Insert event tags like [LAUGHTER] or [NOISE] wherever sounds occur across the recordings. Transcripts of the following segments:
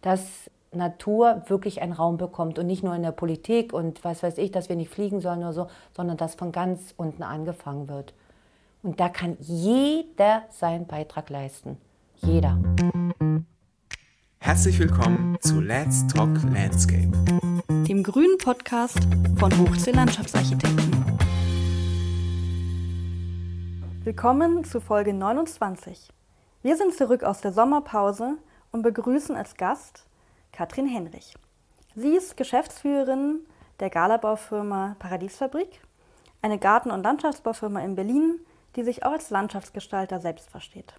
dass Natur wirklich einen Raum bekommt und nicht nur in der Politik und was weiß ich, dass wir nicht fliegen sollen oder so, sondern dass von ganz unten angefangen wird. Und da kann jeder seinen Beitrag leisten. Jeder. Herzlich willkommen zu Let's Talk Landscape, dem grünen Podcast von Hochsee Landschaftsarchitekten. Willkommen zu Folge 29. Wir sind zurück aus der Sommerpause und begrüßen als Gast Katrin Henrich. Sie ist Geschäftsführerin der Galabaufirma Paradiesfabrik, eine Garten- und Landschaftsbaufirma in Berlin, die sich auch als Landschaftsgestalter selbst versteht.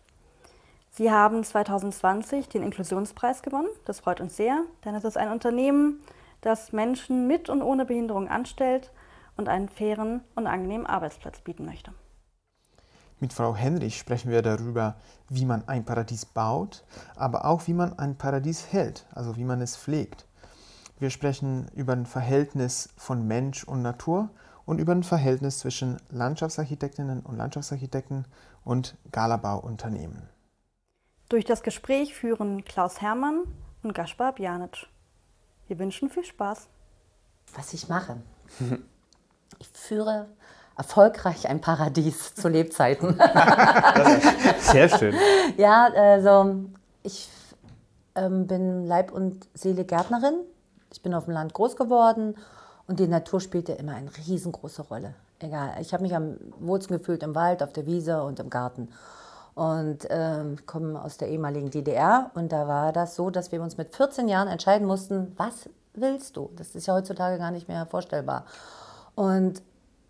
Sie haben 2020 den Inklusionspreis gewonnen. Das freut uns sehr, denn es ist ein Unternehmen, das Menschen mit und ohne Behinderung anstellt und einen fairen und angenehmen Arbeitsplatz bieten möchte. Mit Frau Henrich sprechen wir darüber, wie man ein Paradies baut, aber auch wie man ein Paradies hält, also wie man es pflegt. Wir sprechen über ein Verhältnis von Mensch und Natur und über ein Verhältnis zwischen Landschaftsarchitektinnen und Landschaftsarchitekten und Galabauunternehmen. Durch das Gespräch führen Klaus Hermann und Gaspar Bjanic. Wir wünschen viel Spaß. Was ich mache. Ich führe erfolgreich ein Paradies zu Lebzeiten. [LAUGHS] Sehr schön. Ja, also ich ähm, bin Leib- und Seele Gärtnerin. Ich bin auf dem Land groß geworden und die Natur spielte immer eine riesengroße Rolle. Egal, ich habe mich am wohlsten gefühlt im Wald, auf der Wiese und im Garten und ähm, kommen aus der ehemaligen DDR. Und da war das so, dass wir uns mit 14 Jahren entscheiden mussten, was willst du? Das ist ja heutzutage gar nicht mehr vorstellbar. Und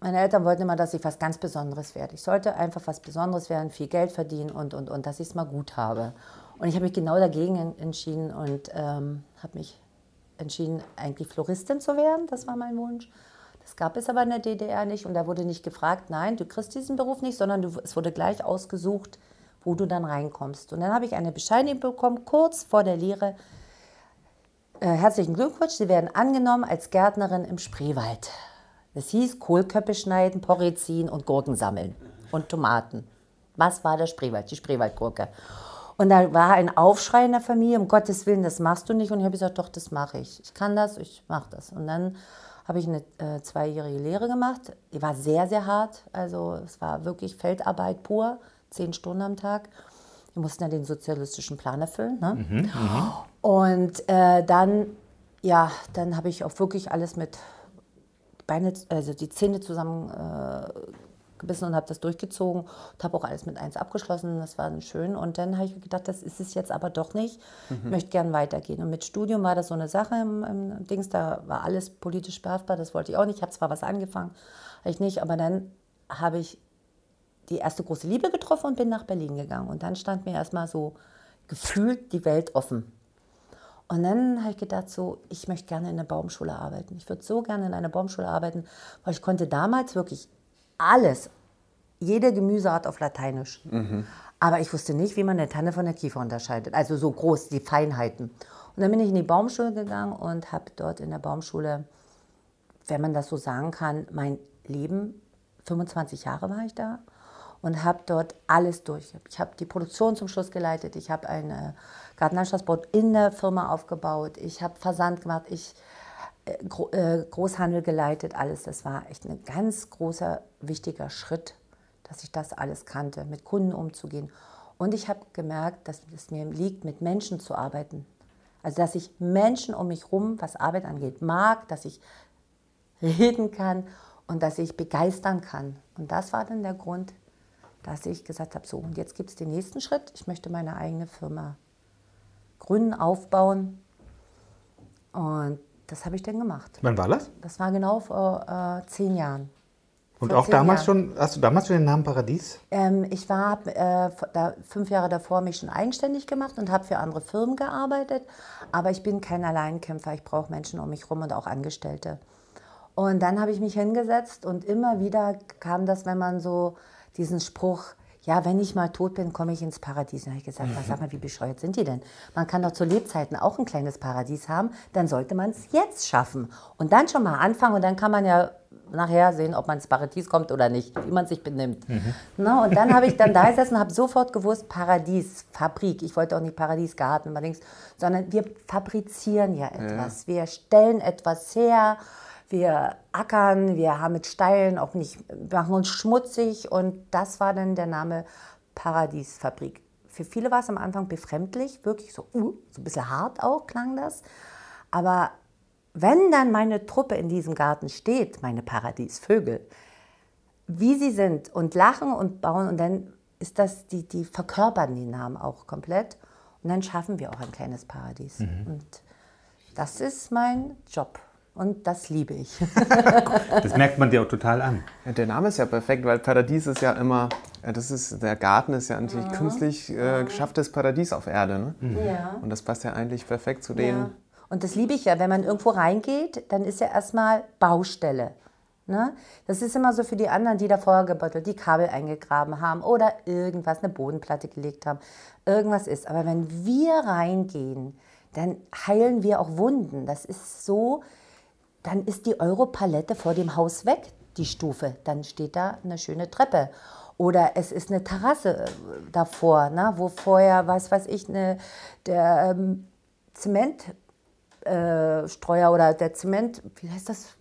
meine Eltern wollten immer, dass ich was ganz Besonderes werde. Ich sollte einfach was Besonderes werden, viel Geld verdienen und, und, und, dass ich es mal gut habe. Und ich habe mich genau dagegen entschieden und ähm, habe mich entschieden, eigentlich Floristin zu werden. Das war mein Wunsch. Das gab es aber in der DDR nicht und da wurde nicht gefragt, nein, du kriegst diesen Beruf nicht, sondern du, es wurde gleich ausgesucht, wo du dann reinkommst. Und dann habe ich eine Bescheinigung bekommen, kurz vor der Lehre. Äh, herzlichen Glückwunsch, Sie werden angenommen als Gärtnerin im Spreewald. Das hieß Kohlköpfe schneiden, Porree ziehen und Gurken sammeln und Tomaten. Was war der Spreewald? Die Spreewaldgurke. Und da war ein Aufschrei in der Familie, um Gottes Willen, das machst du nicht. Und ich habe gesagt, doch, das mache ich. Ich kann das, ich mache das. Und dann habe ich eine äh, zweijährige Lehre gemacht. Die war sehr, sehr hart. Also es war wirklich Feldarbeit pur zehn Stunden am Tag. Wir mussten ja den sozialistischen Plan erfüllen. Ne? Mhm, mhm. und äh, dann, ja, dann habe ich auch wirklich alles mit Beine, also die Zähne zusammengebissen äh, und habe das durchgezogen und habe auch alles mit eins abgeschlossen. Das war schön. Und dann habe ich gedacht, das ist es jetzt aber doch nicht. Ich mhm. möchte gern weitergehen. Und mit Studium war das so eine Sache im, im Dings, da war alles politisch behaftbar. Das wollte ich auch nicht. Ich habe zwar was angefangen, habe ich nicht, aber dann habe ich die erste große Liebe getroffen und bin nach Berlin gegangen. Und dann stand mir erstmal so gefühlt die Welt offen. Und dann habe ich gedacht, so, ich möchte gerne in der Baumschule arbeiten. Ich würde so gerne in einer Baumschule arbeiten, weil ich konnte damals wirklich alles, jede Gemüseart auf Lateinisch. Mhm. Aber ich wusste nicht, wie man eine Tanne von der Kiefer unterscheidet. Also so groß, die Feinheiten. Und dann bin ich in die Baumschule gegangen und habe dort in der Baumschule, wenn man das so sagen kann, mein Leben, 25 Jahre war ich da, und habe dort alles durch. Ich habe die Produktion zum Schluss geleitet, ich habe eine Gartenlandschaftsbau in der Firma aufgebaut, ich habe Versand gemacht, ich äh, äh, Großhandel geleitet, alles. Das war echt ein ganz großer, wichtiger Schritt, dass ich das alles kannte, mit Kunden umzugehen. Und ich habe gemerkt, dass es mir liegt, mit Menschen zu arbeiten. Also, dass ich Menschen um mich herum, was Arbeit angeht, mag, dass ich reden kann und dass ich begeistern kann. Und das war dann der Grund, dass ich gesagt habe, so, und jetzt gibt es den nächsten Schritt. Ich möchte meine eigene Firma gründen, aufbauen. Und das habe ich dann gemacht. Wann war das? Das war genau vor äh, zehn Jahren. Und auch damals Jahren. schon, hast du damals schon den Namen Paradies? Ähm, ich war äh, da, fünf Jahre davor mich schon eigenständig gemacht und habe für andere Firmen gearbeitet. Aber ich bin kein Alleinkämpfer. Ich brauche Menschen um mich herum und auch Angestellte. Und dann habe ich mich hingesetzt und immer wieder kam das, wenn man so diesen Spruch, ja, wenn ich mal tot bin, komme ich ins Paradies. Dann habe ich gesagt, mhm. sag mal, wie bescheuert sind die denn? Man kann doch zu Lebzeiten auch ein kleines Paradies haben, dann sollte man es jetzt schaffen. Und dann schon mal anfangen und dann kann man ja nachher sehen, ob man ins Paradies kommt oder nicht, wie man sich benimmt. Na, und dann habe ich dann da gesessen und habe sofort gewusst, Paradies, Fabrik. Ich wollte auch nicht Paradiesgarten, allerdings, sondern wir fabrizieren ja etwas. Wir stellen etwas her, wir ackern, wir haben mit Steilen auch nicht, machen uns schmutzig und das war dann der Name Paradiesfabrik. Für viele war es am Anfang befremdlich, wirklich so, uh, so ein bisschen hart auch klang das. Aber wenn dann meine Truppe in diesem Garten steht, meine Paradiesvögel, wie sie sind und lachen und bauen und dann ist das, die, die verkörpern die Namen auch komplett und dann schaffen wir auch ein kleines Paradies. Und das ist mein Job und das liebe ich. [LAUGHS] Das merkt man dir auch total an. Ja, der Name ist ja perfekt, weil Paradies ist ja immer, ja, das ist, der Garten ist ja natürlich künstlich äh, geschafftes Paradies auf Erde. Ne? Ja. Und das passt ja eigentlich perfekt zu den. Ja. Und das liebe ich ja, wenn man irgendwo reingeht, dann ist ja erstmal Baustelle. Ne? Das ist immer so für die anderen, die da vorher gebeutelt, die Kabel eingegraben haben oder irgendwas, eine Bodenplatte gelegt haben. Irgendwas ist. Aber wenn wir reingehen, dann heilen wir auch Wunden. Das ist so, dann ist die Europalette vor dem Haus weg, die Stufe. Dann steht da eine schöne Treppe. Oder es ist eine Terrasse äh, davor, ne, wo vorher, was weiß ich, eine, der ähm, Zementstreuer äh, oder der Zement, wie heißt das?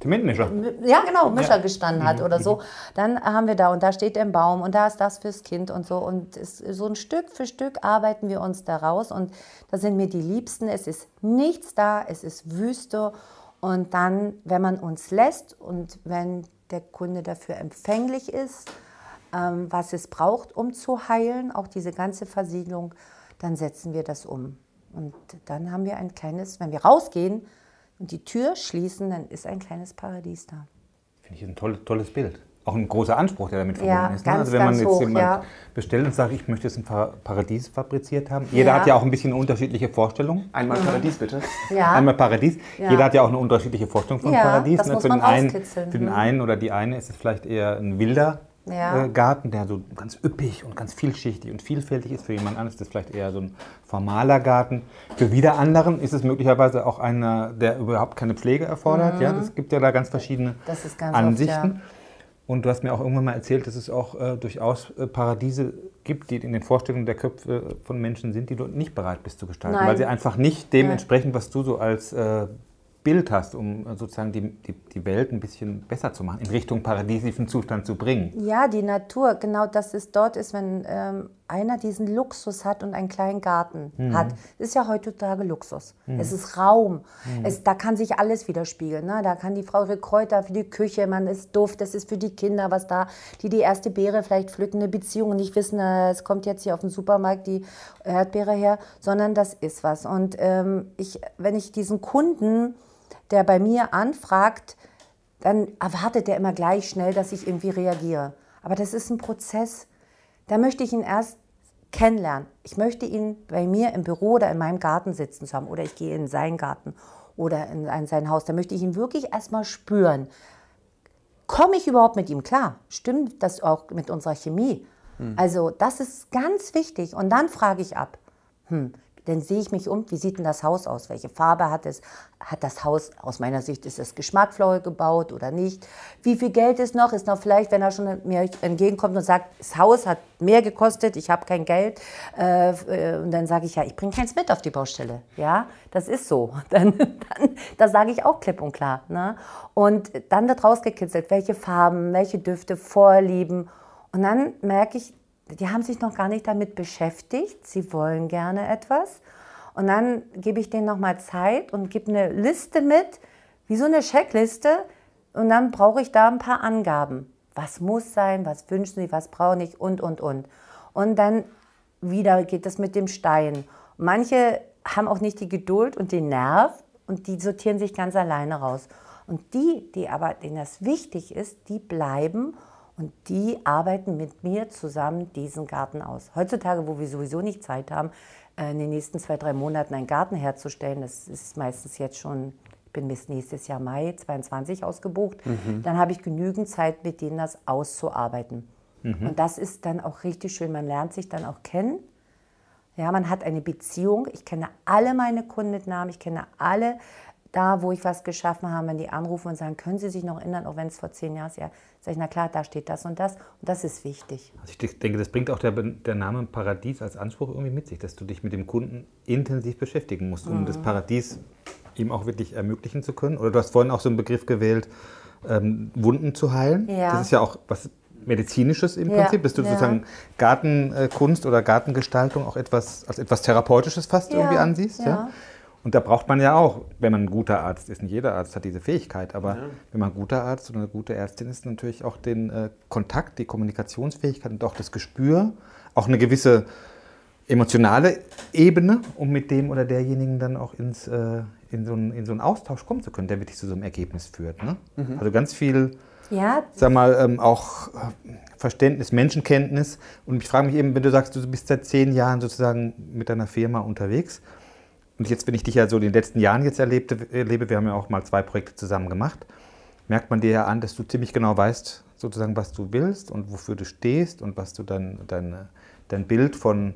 Zementmischer. Ja, genau, Mischer gestanden hat oder so. Dann haben wir da und da steht ein Baum und da ist das fürs Kind und so. Und es, so ein Stück für Stück arbeiten wir uns da raus und da sind mir die Liebsten. Es ist nichts da, es ist Wüste. Und dann, wenn man uns lässt und wenn der Kunde dafür empfänglich ist, ähm, was es braucht, um zu heilen, auch diese ganze Versiegelung, dann setzen wir das um. Und dann haben wir ein kleines, wenn wir rausgehen und die Tür schließen, dann ist ein kleines Paradies da. Finde ich ein tolles, tolles Bild. Auch ein großer Anspruch, der damit verbunden Ja, ist. Ne? ganz, also wenn man jetzt hoch, jemand ja. bestellt und sagt, ich möchte jetzt ein Pa- Paradies fabriziert haben. Jeder Ja. hat ja auch ein bisschen eine unterschiedliche Vorstellung. Einmal Paradies bitte. Ja. Einmal Paradies. Ja. Jeder hat ja auch eine unterschiedliche Vorstellung von Ja, Paradies. das ne? muss für man den einen. Für den Mhm. einen oder die eine ist es vielleicht eher ein wilder Ja. äh, Garten, der so ganz üppig und ganz vielschichtig und vielfältig ist. Für jemand anderes ist es vielleicht eher so ein formaler Garten. Für wieder anderen ist es möglicherweise auch einer, der überhaupt keine Pflege erfordert. Ja, es gibt ja da ganz verschiedene Mhm. Das ist ganz Ansichten. oft, Und du hast mir auch irgendwann mal erzählt, dass es auch äh, durchaus äh, Paradiese gibt, die in den Vorstellungen der Köpfe von Menschen sind, die du nicht bereit bist zu gestalten, Nein. weil sie einfach nicht dem Nein. entsprechen, was du so als äh, Bild hast, um sozusagen die, die, die Welt ein bisschen besser zu machen, in Richtung paradiesischen Zustand zu bringen. Ja, die Natur, genau das ist dort ist, wenn ähm, einer diesen Luxus hat und einen kleinen Garten hat. Das ist ja heutzutage Luxus. Es ist Raum. Es, da kann sich alles widerspiegeln. Ne? Da kann die Frau ihre Kräuter für die Küche, man ist Duft, das ist für die Kinder was da, die die erste Beere vielleicht pflücken, eine Beziehung und nicht wissen, äh, es kommt jetzt hier auf den Supermarkt die Erdbeere her, sondern das ist was. Und ähm, ich, wenn ich diesen Kunden, der bei mir anfragt, dann erwartet er immer gleich schnell, dass ich irgendwie reagiere. Aber das ist ein Prozess. Da möchte ich ihn erst kennenlernen. Ich möchte ihn bei mir im Büro oder in meinem Garten sitzen zu haben oder ich gehe in seinen Garten oder in, in sein Haus. Da möchte ich ihn wirklich erstmal spüren. Komme ich überhaupt mit ihm klar? Stimmt das auch mit unserer Chemie? Also das ist ganz wichtig. Und dann frage ich ab. Hm, dann sehe ich mich um, wie sieht denn das Haus aus? Welche Farbe hat es? Hat das Haus, aus meiner Sicht, ist es geschmackvoll gebaut oder nicht? Wie viel Geld ist noch? Ist noch vielleicht, wenn er schon mir entgegenkommt und sagt, das Haus hat mehr gekostet, ich habe kein Geld. Äh, äh, und dann sage ich, ja, ich bringe keins mit auf die Baustelle. Ja, das ist so. [LAUGHS] Dann, dann, das sage ich auch klipp und klar. Ne? Und dann wird rausgekitzelt, welche Farben, welche Düfte, Vorlieben. Und dann merke ich, die haben sich noch gar nicht damit beschäftigt. Sie wollen gerne etwas. Und dann gebe ich denen nochmal Zeit und gebe eine Liste mit, wie so eine Checkliste. Und dann brauche ich da ein paar Angaben. Was muss sein, was wünschen Sie, was brauche ich und, und, und. Und dann wieder geht das mit dem Stein. Manche haben auch nicht die Geduld und den Nerv und die sortieren sich ganz alleine raus. Und die, die aber, denen das wichtig ist, die bleiben und die arbeiten mit mir zusammen diesen Garten aus. Heutzutage, wo wir sowieso nicht Zeit haben, äh, in den nächsten zwei, drei Monaten einen Garten herzustellen, das ist meistens jetzt schon, ich bin bis nächstes Jahr Mai 22 ausgebucht, dann habe ich genügend Zeit, mit denen das auszuarbeiten. Und das ist dann auch richtig schön. Man lernt sich dann auch kennen. Ja, man hat eine Beziehung. Ich kenne alle meine Kunden mit Namen. Ich kenne alle da, wo ich was geschaffen habe, wenn die anrufen und sagen, können Sie sich noch erinnern, auch wenn es vor zehn Jahren ist, ja, sage ich, na klar, da steht das und das. Und das ist wichtig. Also ich denke, das bringt auch der, der Name Paradies als Anspruch irgendwie mit sich, dass du dich mit dem Kunden intensiv beschäftigen musst, um das Paradies ihm auch wirklich ermöglichen zu können. Oder du hast vorhin auch so einen Begriff gewählt, ähm, Wunden zu heilen. Ja. Das ist ja auch was Medizinisches im Ja, Prinzip, dass du ja. sozusagen Gartenkunst oder Gartengestaltung auch etwas als etwas Therapeutisches fast irgendwie ansiehst. Ja. Ja. Und da braucht man ja auch, wenn man ein guter Arzt ist, nicht jeder Arzt hat diese Fähigkeit, aber wenn man ein guter Arzt oder eine gute Ärztin ist, natürlich auch den äh, Kontakt, die Kommunikationsfähigkeit und auch das Gespür, auch eine gewisse emotionale Ebene, um mit dem oder derjenigen dann auch ins, äh, in, so einen, in so einen Austausch kommen zu können, der wirklich zu so einem Ergebnis führt. Ne? Also ganz viel Ja, sag mal, ähm, auch äh, Verständnis, Menschenkenntnis. Und ich frage mich eben, wenn du sagst, du bist seit zehn Jahren sozusagen mit deiner Firma unterwegs. Und jetzt, wenn ich dich ja so in den letzten Jahren jetzt erlebte, erlebe, wir haben ja auch mal zwei Projekte zusammen gemacht, merkt man dir ja an, dass du ziemlich genau weißt, sozusagen, was du willst und wofür du stehst und was du dann, dein, dein Bild von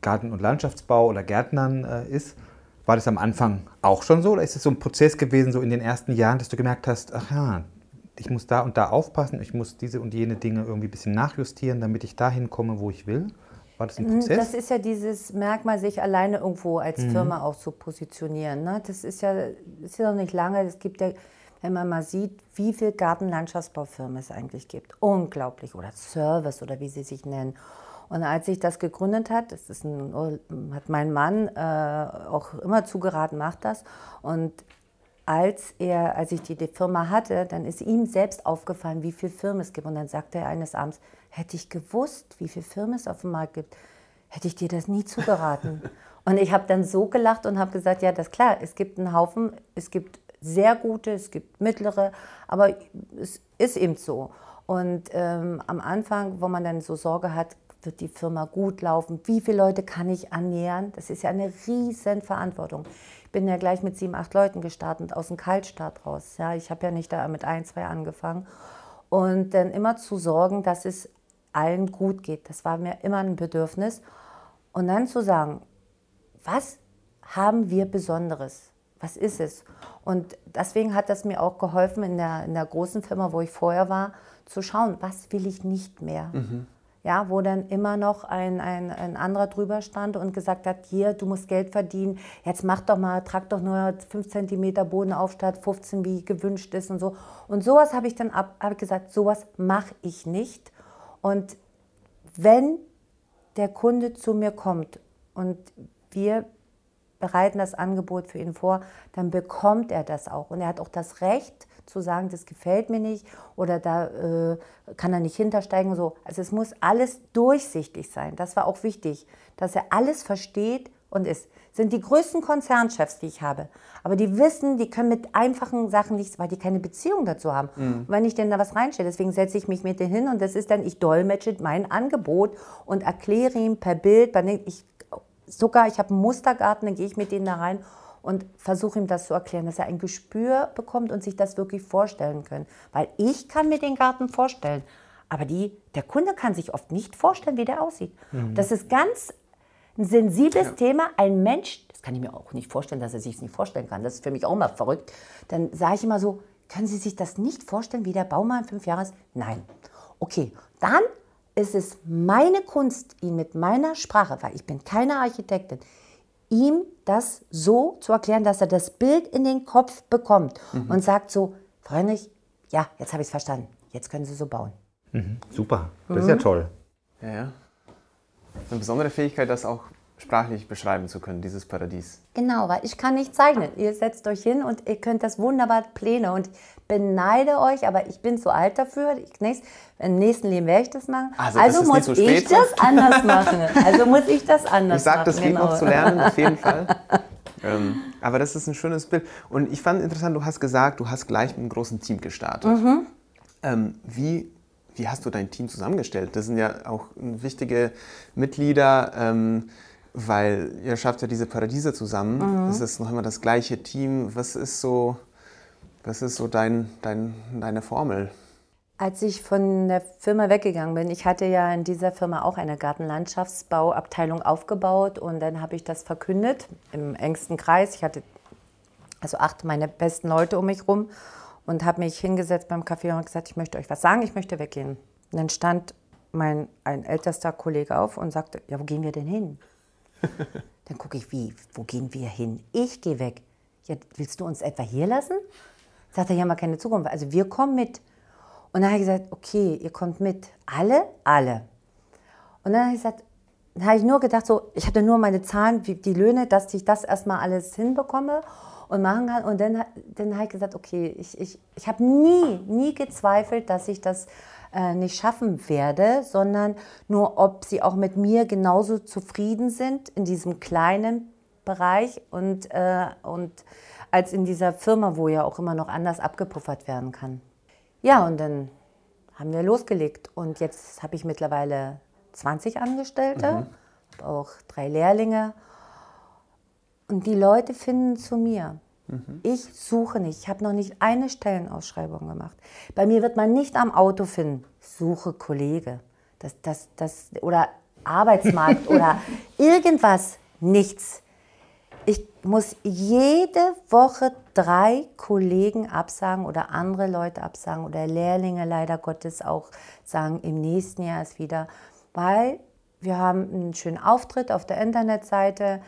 Garten- und Landschaftsbau oder Gärtnern äh, ist. War das am Anfang auch schon so oder ist es so ein Prozess gewesen, so in den ersten Jahren, dass du gemerkt hast, ach ja, ich muss da und da aufpassen, ich muss diese und jene Dinge irgendwie ein bisschen nachjustieren, damit ich dahin komme, wo ich will? War das ein Prozess? Mhm, Das ist ja dieses Merkmal, sich alleine irgendwo als Firma auch zu positionieren. Ne? Das ist ja, ist ja noch nicht lange. Es gibt ja, wenn man mal sieht, wie viele Gartenlandschaftsbaufirmen es eigentlich gibt. Unglaublich. Oder Service oder wie sie sich nennen. Und als ich das gegründet hat, das ist ein, hat mein Mann äh, auch immer zugeraten, macht das. Und als er, als ich die, die Firma hatte, dann ist ihm selbst aufgefallen, wie viele Firmen es gibt. Und dann sagte er eines Abends, hätte ich gewusst, wie viele Firmen es auf dem Markt gibt, hätte ich dir das nie zugeraten. [LAUGHS] und ich habe dann so gelacht und habe gesagt, ja, das ist klar, es gibt einen Haufen, es gibt sehr gute, es gibt mittlere, aber es ist eben so. Und ähm, am Anfang, wo man dann so Sorge hat, wird die Firma gut laufen, wie viele Leute kann ich annähern, das ist ja eine riesen Verantwortung. Ich bin ja gleich mit sieben, acht Leuten gestartet, aus dem Kaltstart raus. Ja, ich habe ja nicht da mit ein, zwei angefangen. Und dann immer zu sorgen, dass es allen gut geht. Das war mir immer ein Bedürfnis. Und dann zu sagen, was haben wir Besonderes? Was ist es? Und deswegen hat das mir auch geholfen, in der, in der großen Firma, wo ich vorher war, zu schauen, was will ich nicht mehr? Ja, wo dann immer noch ein, ein, ein anderer drüber stand und gesagt hat, hier, du musst Geld verdienen, jetzt mach doch mal, trag doch nur 5 cm Boden auf statt 15, wie gewünscht ist und so. Und sowas habe ich dann ab, hab gesagt, sowas mache ich nicht. Und wenn der Kunde zu mir kommt und wir bereiten das Angebot für ihn vor, dann bekommt er das auch. Und er hat auch das Recht zu sagen, das gefällt mir nicht oder da äh, kann er nicht hintersteigen. So. Also es muss alles durchsichtig sein. Das war auch wichtig, dass er alles versteht und ist. Sind die größten Konzernchefs, die ich habe. Aber die wissen, die können mit einfachen Sachen nichts, weil die keine Beziehung dazu haben. Und wenn ich denn da was reinstelle, deswegen setze ich mich mit denen hin und das ist dann, ich dolmetsche mein Angebot und erkläre ihm per Bild, ich, sogar, ich habe einen Mustergarten, dann gehe ich mit denen da rein und versuche ihm das zu erklären, dass er ein Gespür bekommt und sich das wirklich vorstellen können. Weil ich kann mir den Garten vorstellen, aber die, der Kunde kann sich oft nicht vorstellen, wie der aussieht. Das ist ganz ein sensibles Thema. Ein Mensch, das kann ich mir auch nicht vorstellen, dass er sich es nicht vorstellen kann. Das ist für mich auch mal verrückt. Dann sage ich immer so, können Sie sich das nicht vorstellen, wie der Baumann fünf Jahre ist? Nein. Okay, dann ist es meine Kunst, ihn mit meiner Sprache, weil ich bin keine Architektin, ihm das so zu erklären, dass er das Bild in den Kopf bekommt und sagt so, Frau Heinrich, ja, jetzt habe ich es verstanden. Jetzt können Sie so bauen. Super, das ist ja toll. Ja, ja. Eine besondere Fähigkeit, das auch sprachlich beschreiben zu können, dieses Paradies. Genau, weil ich kann nicht zeichnen. Ihr setzt euch hin und ihr könnt das wunderbar Pläne und ich beneide euch, aber ich bin zu alt dafür. Ich nächst, Im nächsten Leben werde ich das machen. Also, das ist muss so ich das [LAUGHS] anders machen. Also muss ich das anders Ich sage, machen. das geht genau. noch zu lernen, auf jeden [LAUGHS] Fall. ähm, aber das ist ein schönes Bild. Und ich fand interessant, du hast gesagt, du hast gleich mit einem großen Team gestartet. Mhm. Ähm, wie, wie hast du dein Team zusammengestellt? Das sind ja auch wichtige Mitglieder, ähm, weil ihr schafft ja diese Paradiese zusammen. Mhm. Es ist noch immer das gleiche Team. Was ist so, was ist so dein, dein, deine Formel? Als ich von der Firma weggegangen bin, ich hatte ja in dieser Firma auch eine Gartenlandschaftsbauabteilung aufgebaut und dann habe ich das verkündet im engsten Kreis. Ich hatte also acht meine besten Leute um mich rum und habe mich hingesetzt beim Café und gesagt, ich möchte euch was sagen, ich möchte weggehen. Und dann stand mein ein ältester Kollege auf und sagte, ja, wo gehen wir denn hin? [LAUGHS] dann gucke ich, wie, wo gehen wir hin? Ich gehe weg. Ja, willst du uns etwa hier lassen? Sagt er, ja, mal keine Zukunft. Also wir kommen mit. Und dann habe ich gesagt, okay, ihr kommt mit. Alle? Alle. Und dann habe ich gesagt, dann habe ich nur gedacht, so, ich hatte nur meine Zahlen, die Löhne, dass ich das erstmal alles hinbekomme und machen kann. Und dann, dann habe ich gesagt, okay, ich, ich, ich habe nie, nie gezweifelt, dass ich das äh, nicht schaffen werde, sondern nur, ob sie auch mit mir genauso zufrieden sind in diesem kleinen Bereich und, äh, und als in dieser Firma, wo ja auch immer noch anders abgepuffert werden kann. Ja, und dann haben wir losgelegt und jetzt habe ich mittlerweile 20 Angestellte, mhm. habe auch drei Lehrlinge und die Leute finden zu mir. Mhm. Ich suche nicht. Ich habe noch nicht eine Stellenausschreibung gemacht. Bei mir wird man nicht am Auto finden. Ich suche Kollege. Das, das, das, oder Arbeitsmarkt [LAUGHS] oder irgendwas. Nichts. Ich muss jede Woche drei Kollegen absagen oder andere Leute absagen oder Lehrlinge leider Gottes auch sagen, im nächsten Jahr ist wieder, weil wir haben einen schönen Auftritt auf der Internetseite,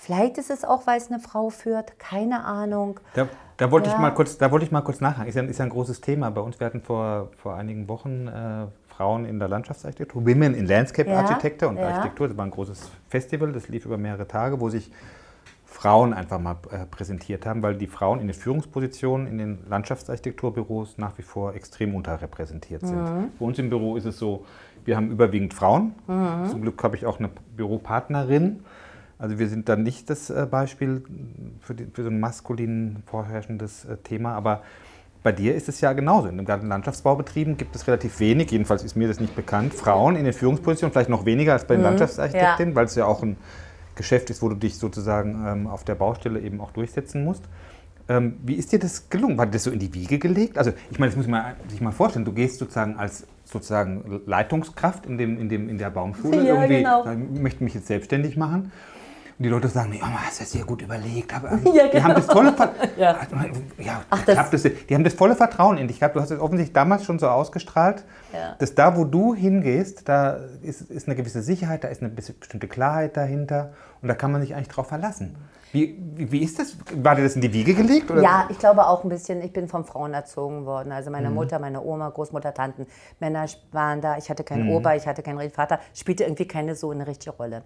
Vielleicht ist es auch, weil es eine Frau führt, keine Ahnung. Da, da wollte ja. ich mal kurz, da wollte ich mal kurz nachhaken. Ist ja, ist ja ein großes Thema bei uns. Wir hatten vor, vor einigen Wochen äh, Frauen in der Landschaftsarchitektur, Women in Landscape ja. Architecture und ja. Architektur. Das war ein großes Festival, das lief über mehrere Tage, wo sich Frauen einfach mal äh, präsentiert haben, weil die Frauen in den Führungspositionen in den Landschaftsarchitekturbüros nach wie vor extrem unterrepräsentiert sind. Mhm. Bei uns im Büro ist es so, wir haben überwiegend Frauen. Mhm. Zum Glück habe ich auch eine Büropartnerin. Also wir sind dann nicht das äh, Beispiel für, die, für so ein maskulin vorherrschendes äh, Thema, aber bei dir ist es ja genauso. In den ganzen Landschaftsbaubetrieben gibt es relativ wenig, jedenfalls ist mir das nicht bekannt, Frauen in den Führungspositionen, vielleicht noch weniger als bei den mhm, Landschaftsarchitektinnen, ja. weil es ja auch ein Geschäft ist, wo du dich sozusagen ähm, auf der Baustelle eben auch durchsetzen musst. Ähm, wie ist dir das gelungen? War dir das so in die Wiege gelegt? Also ich meine, das muss man sich mal vorstellen. Du gehst sozusagen als sozusagen Leitungskraft in, dem, in, dem, in der Baumschule. Ja, irgendwie, genau. Ich möchte mich jetzt selbstständig machen. Und die Leute sagen, oh, hast du das sehr gut überlegt. Aber, [LAUGHS] ja, genau. Die haben das volle [LAUGHS] ja. ja, Ach, das das, die haben das volle Vertrauen in dich gehabt. Du hast es offensichtlich damals schon so ausgestrahlt, ja. dass da, wo du hingehst, da ist, ist eine gewisse Sicherheit, da ist eine bestimmte Klarheit dahinter und da kann man sich eigentlich drauf verlassen. Wie, wie ist das? War dir das in die Wiege gelegt? Oder? Ja, ich glaube auch ein bisschen. Ich bin von Frauen erzogen worden. Also meine mhm. Mutter, meine Oma, Großmutter, Tanten, Männer waren da. Ich hatte keinen mhm. Opa, ich hatte keinen Vater. Spielte irgendwie keine so eine richtige Rolle.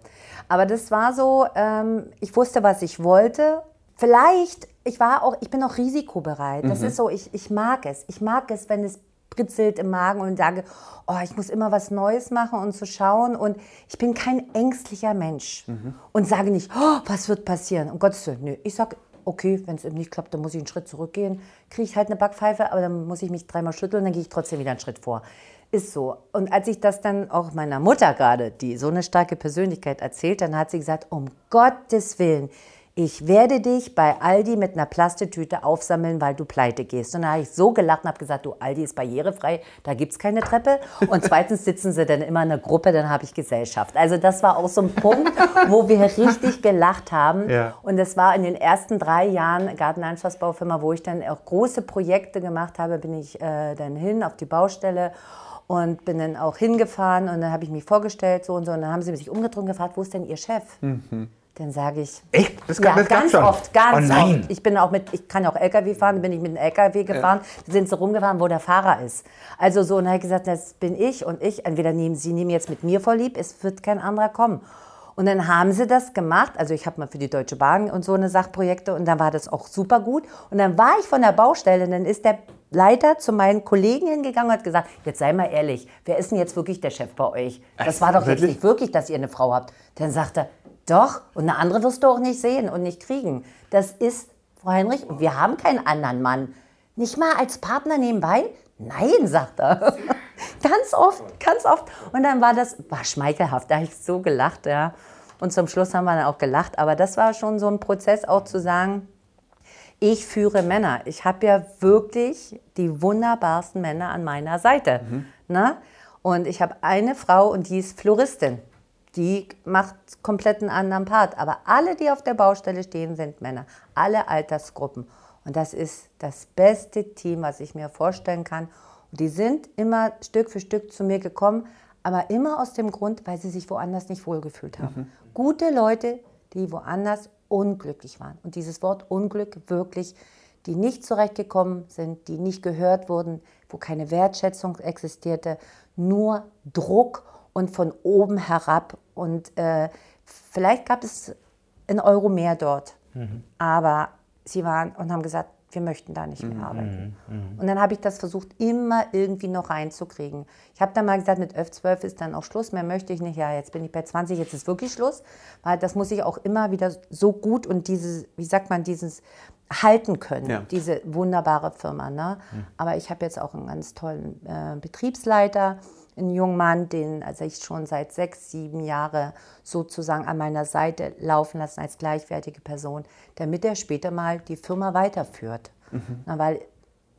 Aber das war so, ähm, ich wusste, was ich wollte. Vielleicht, ich war auch, ich bin auch risikobereit. Das mhm. ist so, ich, ich mag es. Ich mag es, wenn es britzelt im Magen und sage, oh, ich muss immer was Neues machen und zu schauen. Und ich bin kein ängstlicher Mensch mhm. und sage nicht, oh, was wird passieren? Um Gottes Willen, nö. Ich sage, okay, wenn es eben nicht klappt, dann muss ich einen Schritt zurückgehen. Kriege ich halt eine Backpfeife, aber dann muss ich mich dreimal schütteln, dann gehe ich trotzdem wieder einen Schritt vor. Ist so. Und als ich das dann auch meiner Mutter gerade, die so eine starke Persönlichkeit erzählt, dann hat sie gesagt, um Gottes Willen, ich werde dich bei Aldi mit einer Plastetüte aufsammeln, weil du pleite gehst. Und da habe ich so gelacht und habe gesagt, du, Aldi ist barrierefrei, da gibt es keine Treppe. Und [LAUGHS] zweitens sitzen sie dann immer in einer Gruppe, dann habe ich Gesellschaft. Also das war auch so ein Punkt, wo wir richtig gelacht haben. Ja. Und das war in den ersten drei Jahren Gartenlandschaftsbaufirma, wo ich dann auch große Projekte gemacht habe, bin ich äh, dann hin auf die Baustelle und bin dann auch hingefahren und dann habe ich mich vorgestellt so und so und dann haben sie sich umgedreht und gefragt, wo ist denn ihr Chef? Mhm. Dann sage ich. Echt? Das kann, ja, das ganz schon. oft, ganz oh nein. oft. Ich bin auch mit, ich kann auch LKW fahren, bin ich mit einem LKW gefahren, ja. sind sie rumgefahren, wo der Fahrer ist. Also so, und dann habe ich gesagt, das bin ich und ich. Entweder nehmen sie nehmen jetzt mit mir vorlieb, es wird kein anderer kommen. Und dann haben sie das gemacht. Also ich habe mal für die Deutsche Bahn und so eine Sachprojekte und dann war das auch super gut. Und dann war ich von der Baustelle und dann ist der Leiter zu meinen Kollegen hingegangen und hat gesagt, jetzt sei mal ehrlich, wer ist denn jetzt wirklich der Chef bei euch? Das war doch jetzt nicht wirklich, dass ihr eine Frau habt. Dann sagt er, doch, und eine andere wirst du auch nicht sehen und nicht kriegen. Das ist, Frau Heinrich, wir haben keinen anderen Mann. Nicht mal als Partner nebenbei? Nein, sagt er. [LAUGHS] ganz oft, ganz oft. Und dann war das, war schmeichelhaft, da habe ich so gelacht, ja. Und zum Schluss haben wir dann auch gelacht. Aber das war schon so ein Prozess, auch zu sagen, ich führe Männer. Ich habe ja wirklich die wunderbarsten Männer an meiner Seite. Mhm. Ne? Und ich habe eine Frau und die ist Floristin. die macht komplett einen anderen Part. Aber alle, die auf der Baustelle stehen, sind Männer. Alle Altersgruppen. Und das ist das beste Team, was ich mir vorstellen kann. Und die sind immer Stück für Stück zu mir gekommen, aber immer aus dem Grund, weil sie sich woanders nicht wohlgefühlt haben. Gute Leute, die woanders unglücklich waren. Und dieses Wort Unglück wirklich, die nicht zurechtgekommen sind, die nicht gehört wurden, wo keine Wertschätzung existierte, nur Druck und von oben herab. Und äh, vielleicht gab es einen Euro mehr dort. Aber sie waren und haben gesagt, wir möchten da nicht mehr arbeiten. Und dann habe ich das versucht, immer irgendwie noch reinzukriegen. Ich habe dann mal gesagt, mit 11, 12 ist dann auch Schluss, mehr möchte ich nicht. Ja, jetzt bin ich bei 20, jetzt ist wirklich Schluss. Weil das muss ich auch immer wieder so gut und dieses, wie sagt man, dieses halten können, Ja. diese wunderbare Firma. Ne? Aber ich habe jetzt auch einen ganz tollen äh, Betriebsleiter, einen jungen Mann, den also ich schon seit sechs, sieben Jahren sozusagen an meiner Seite laufen lassen als gleichwertige Person, damit er später mal die Firma weiterführt. Na, weil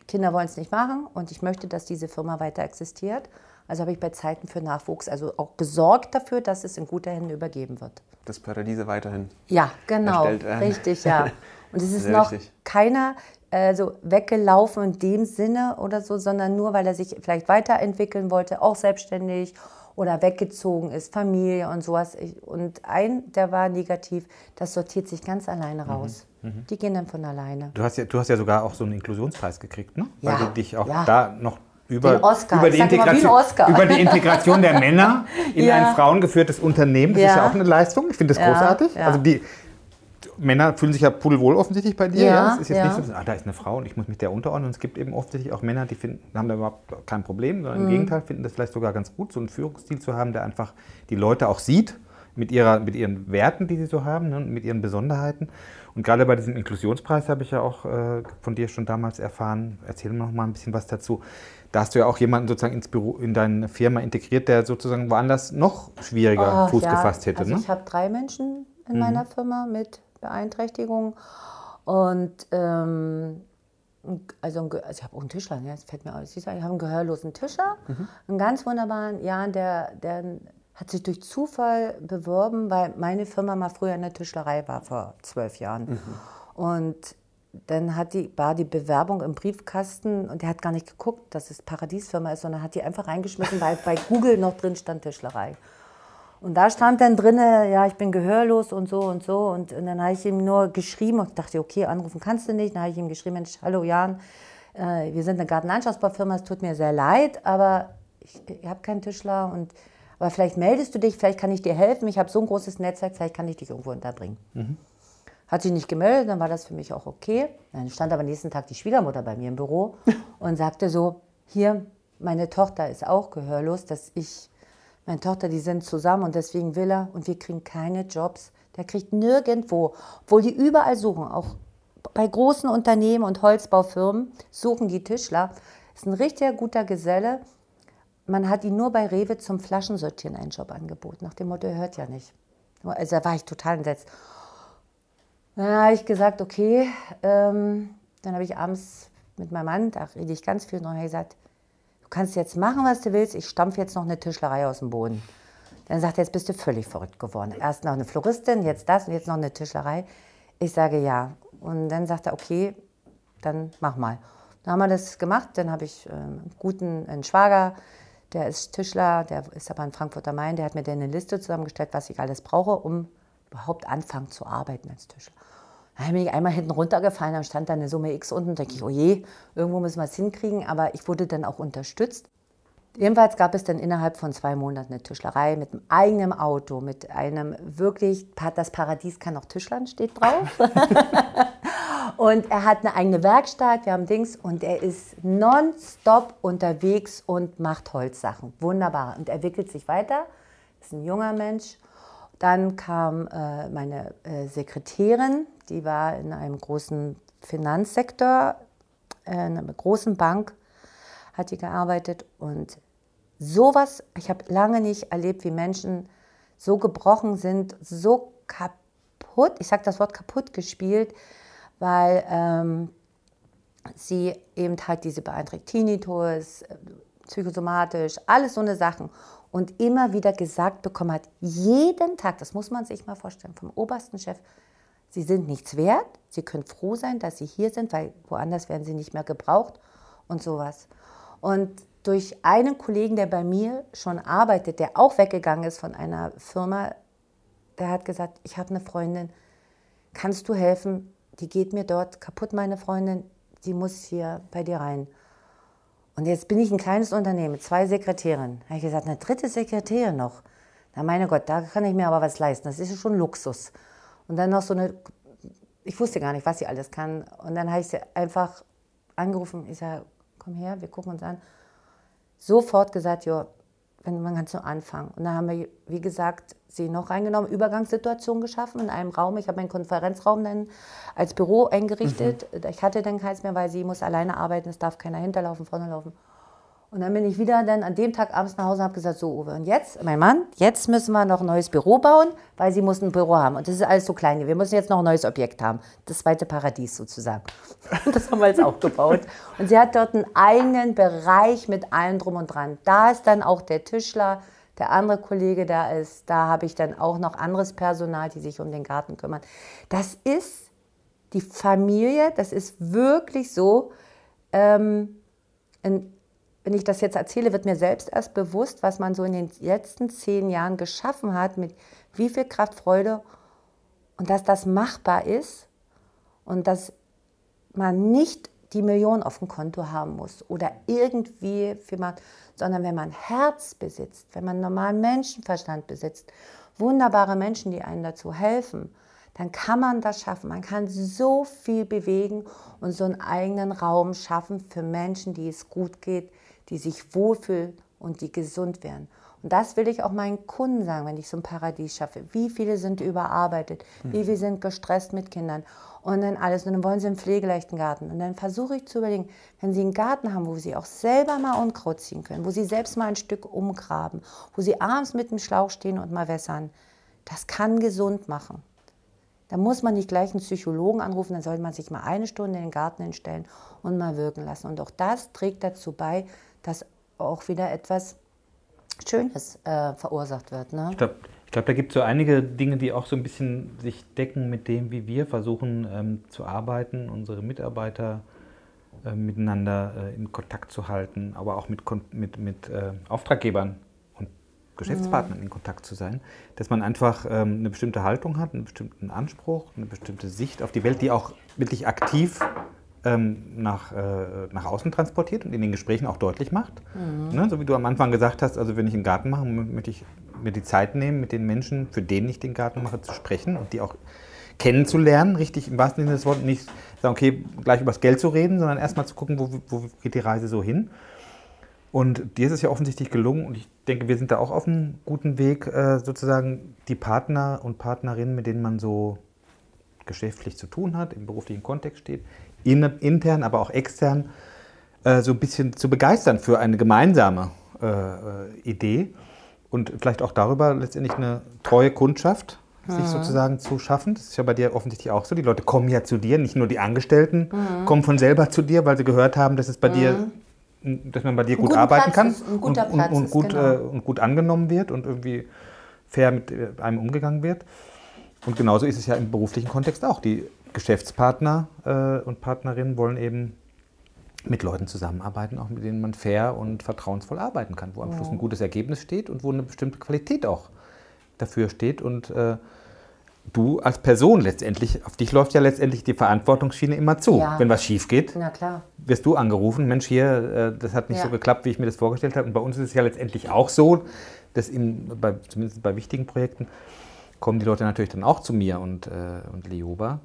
Kinder wollen es nicht machen und ich möchte, dass diese Firma weiter existiert. Also habe ich bei Zeiten für Nachwuchs also auch gesorgt dafür, dass es in gute Hände übergeben wird. Das Paradiese weiterhin. Ja, genau. erstellt werden. Richtig, ja. [LAUGHS] Und es ist Sehr noch richtig. keiner äh, so weggelaufen in dem Sinne oder so, sondern nur, weil er sich vielleicht weiterentwickeln wollte, auch selbstständig oder weggezogen ist, Familie und sowas. Und ein, der war negativ, das sortiert sich ganz alleine raus. Die gehen dann von alleine. Du hast, ja, du hast ja sogar auch so einen Inklusionspreis gekriegt, ne? Ja, Weil du dich auch ja. da noch über, über, die über die Integration der [LAUGHS] Männer in Ja. ein frauengeführtes Unternehmen. Das ist Ja. ja auch eine Leistung. Ich finde das Ja, großartig. ja. Also die Männer fühlen sich ja pudelwohl offensichtlich bei dir. Ja, Ja, Es ist jetzt ja. nicht so, ah, da ist eine Frau und ich muss mich der unterordnen. Und es gibt eben offensichtlich auch Männer, die finden, haben da überhaupt kein Problem, sondern Mhm. im Gegenteil finden das vielleicht sogar ganz gut, so einen Führungsstil zu haben, der einfach die Leute auch sieht mit, ihrer, mit ihren Werten, die sie so haben, ne, und mit ihren Besonderheiten. Und gerade bei diesem Inklusionspreis habe ich ja auch äh, von dir schon damals erfahren, erzähl mir noch mal ein bisschen was dazu. Da hast du ja auch jemanden sozusagen ins Büro, in deine Firma integriert, der sozusagen woanders noch schwieriger Oh, Fuß ja. gefasst hätte. Also ne? ich habe drei Menschen in meiner Firma mit Beeinträchtigung und ähm, also, ein also ich habe auch einen Tischler, ne? das fällt mir aus. Ich habe einen gehörlosen Tischler, einen ganz wunderbaren, ja, der, der hat sich durch Zufall beworben, weil meine Firma mal früher in der Tischlerei war vor zwölf Jahren. Und dann hat die, war die Bewerbung im Briefkasten und der hat gar nicht geguckt, dass es Paradiesfirma ist, sondern hat die einfach reingeschmissen, weil bei Google noch drin stand Tischlerei. Und da stand dann drin, ja, ich bin gehörlos und so und so. Und, und dann habe ich ihm nur geschrieben und dachte, okay, anrufen kannst du nicht. Dann habe ich ihm geschrieben, Mensch, hallo Jan, äh, wir sind eine Gartenlandschaftsbaufirma, es tut mir sehr leid, aber ich, ich habe keinen Tischler. Und, aber vielleicht meldest du dich, vielleicht kann ich dir helfen. Ich habe so ein großes Netzwerk, vielleicht kann ich dich irgendwo unterbringen. Hat sich nicht gemeldet, dann war das für mich auch okay. Dann stand aber nächsten Tag die Schwiegermutter bei mir im Büro [LAUGHS] und sagte so, hier, meine Tochter ist auch gehörlos, dass ich, meine Tochter, die sind zusammen und deswegen will er und wir kriegen keine Jobs. Der kriegt nirgendwo, obwohl die überall suchen, auch bei großen Unternehmen und Holzbaufirmen suchen die Tischler. Ist ein richtiger guter Geselle. Man hat ihn nur bei Rewe zum Flaschensortieren einen Job angeboten, nach dem Motto, er hört ja nicht. Also da war ich total entsetzt. Dann habe ich gesagt, okay, ähm, dann habe ich abends mit meinem Mann, da rede ich ganz viel, ich gesagt, kannst jetzt machen, was du willst, ich stampfe jetzt noch eine Tischlerei aus dem Boden. Dann sagt er, jetzt bist du völlig verrückt geworden. Erst noch eine Floristin, jetzt das und jetzt noch eine Tischlerei. Ich sage ja. Und dann sagt er, okay, dann mach mal. Dann haben wir das gemacht, dann habe ich ähm, einen guten einen Schwager, der ist Tischler, der ist aber in Frankfurt am Main, der hat mir dann eine Liste zusammengestellt, was ich alles brauche, um überhaupt anfangen zu arbeiten als Tischler. Dann bin ich einmal hinten runtergefallen, dann stand da eine Summe X unten, denke ich, oh je, irgendwo müssen wir es hinkriegen, aber ich wurde dann auch unterstützt. Jedenfalls gab es dann innerhalb von zwei Monaten eine Tischlerei mit einem eigenen Auto, mit einem wirklich, das Paradies kann auch Tischlern, steht drauf. [LAUGHS] und er hat eine eigene Werkstatt, wir haben Dings und er ist nonstop unterwegs und macht Holzsachen. Wunderbar. Und entwickelt sich weiter, ist ein junger Mensch. Dann kam äh, meine äh, Sekretärin, die war in einem großen Finanzsektor, äh, in einer großen Bank, hat die gearbeitet und sowas, ich habe lange nicht erlebt, wie Menschen so gebrochen sind, so kaputt, ich sage das Wort kaputt gespielt, weil ähm, sie eben halt diese beeinträchtigt Tinnitus, äh, psychosomatisch, alles so eine Sachen. und immer wieder gesagt bekommen hat, jeden Tag, das muss man sich mal vorstellen, vom obersten Chef, Sie sind nichts wert, Sie können froh sein, dass Sie hier sind, weil woanders werden Sie nicht mehr gebraucht und sowas. Und durch einen Kollegen, der bei mir schon arbeitet, der auch weggegangen ist von einer Firma, der hat gesagt, ich habe eine Freundin, kannst du helfen? Die geht mir dort kaputt, meine Freundin, die muss hier bei dir rein. Und jetzt bin ich ein kleines Unternehmen zwei Sekretärinnen. Da habe ich gesagt, eine dritte Sekretärin noch. Na meine Gott, da kann ich mir aber was leisten. Das ist schon Luxus. Und dann noch so eine, ich wusste gar nicht, was sie alles kann. Und dann habe ich sie einfach angerufen. Ich sage, komm her, wir gucken uns an. Sofort gesagt, ja, wenn man kann so anfangen. Und dann haben wir, wie gesagt, sie noch reingenommen, Übergangssituation geschaffen in einem Raum. Ich habe meinen Konferenzraum dann als Büro eingerichtet. Mhm. Ich hatte dann keins mehr, weil sie muss alleine arbeiten, es darf keiner hinterlaufen, vorne laufen. Und dann bin ich wieder dann an dem Tag abends nach Hause und habe gesagt, so Uwe, und jetzt, mein Mann, jetzt müssen wir noch ein neues Büro bauen, weil sie muss ein Büro haben. Und das ist alles so klein. Wir müssen jetzt noch ein neues Objekt haben. Das zweite Paradies sozusagen. [LAUGHS] das haben wir jetzt auch gebaut. Und sie hat dort einen eigenen Bereich mit allem drum und dran. Da ist dann auch der Tischler, der andere Kollege da ist. Da habe ich dann auch noch anderes Personal, die sich um den Garten kümmern. Das ist die Familie, das ist wirklich so. Ähm, in, wenn ich das jetzt erzähle, wird mir selbst erst bewusst, was man so in den letzten zehn Jahren geschaffen hat, mit wie viel Kraft, Freude und dass das machbar ist und dass man nicht die Million auf dem Konto haben muss oder irgendwie für man, sondern wenn man Herz besitzt, wenn man normalen Menschenverstand besitzt, wunderbare Menschen, die einem dazu helfen, dann kann man das schaffen. Man kann so viel bewegen und so einen eigenen Raum schaffen für Menschen, die es gut geht, die sich wohlfühlen und die gesund werden. Und das will ich auch meinen Kunden sagen, wenn ich so ein Paradies schaffe. Wie viele sind überarbeitet? Wie mhm. viele sind gestresst mit Kindern? Und dann alles. Und dann wollen sie einen pflegeleichten Garten. Und dann versuche ich zu überlegen, wenn sie einen Garten haben, wo sie auch selber mal Unkraut ziehen können, wo sie selbst mal ein Stück umgraben, wo sie abends mit dem Schlauch stehen und mal wässern, das kann gesund machen. Da muss man nicht gleich einen Psychologen anrufen, dann sollte man sich mal eine Stunde in den Garten hinstellen und mal wirken lassen. Und auch das trägt dazu bei, dass auch wieder etwas Schönes äh, verursacht wird. Ne? Ich glaube, glaub, da gibt es so einige Dinge, die auch so ein bisschen sich decken mit dem, wie wir versuchen ähm, zu arbeiten, unsere Mitarbeiter äh, miteinander äh, in Kontakt zu halten, aber auch mit, mit, mit äh, Auftraggebern und Geschäftspartnern mhm. in Kontakt zu sein, dass man einfach ähm, eine bestimmte Haltung hat, einen bestimmten Anspruch, eine bestimmte Sicht auf die Welt, die auch wirklich aktiv ähm, nach, äh, nach außen transportiert und in den Gesprächen auch deutlich macht. Mhm. Ne, so wie du am Anfang gesagt hast, also wenn ich einen Garten mache, möchte ich mir die Zeit nehmen, mit den Menschen, für denen ich den Garten mache, zu sprechen und die auch kennenzulernen, richtig im wahrsten Sinne des Wortes, nicht sagen, okay, gleich über das Geld zu reden, sondern erstmal zu gucken, wo, wo geht die Reise so hin. Und dir ist es ja offensichtlich gelungen und ich denke, wir sind da auch auf einem guten Weg, äh, sozusagen die Partner und Partnerinnen, mit denen man so geschäftlich zu tun hat, im beruflichen Kontext steht, intern, aber auch extern, äh, so ein bisschen zu begeistern für eine gemeinsame äh, äh, Idee und vielleicht auch darüber letztendlich eine treue Kundschaft sich mhm. sozusagen zu schaffen. Das ist ja bei dir offensichtlich auch so. Die Leute kommen ja zu dir, nicht nur die Angestellten mhm. kommen von selber zu dir, weil sie gehört haben, dass es bei mhm. dir dass man bei dir gut arbeiten Platz kann und, und, und, gut, genau. äh, und gut angenommen wird und irgendwie fair mit äh, einem umgegangen wird. Und genauso ist es ja im beruflichen Kontext auch. Die Geschäftspartner äh, und Partnerinnen wollen eben mit Leuten zusammenarbeiten, auch mit denen man fair und vertrauensvoll arbeiten kann, wo am Schluss ein gutes Ergebnis steht und wo eine bestimmte Qualität auch dafür steht. Und äh, du als Person letztendlich, auf dich läuft ja letztendlich die Verantwortungsschiene immer zu. Ja. Wenn was schief geht, wirst du angerufen, Mensch, hier, äh, das hat nicht ja. so geklappt, wie ich mir das vorgestellt habe. Und bei uns ist es ja letztendlich auch so, dass in, bei, zumindest bei wichtigen Projekten kommen die Leute natürlich dann auch zu mir und, äh, und Lioba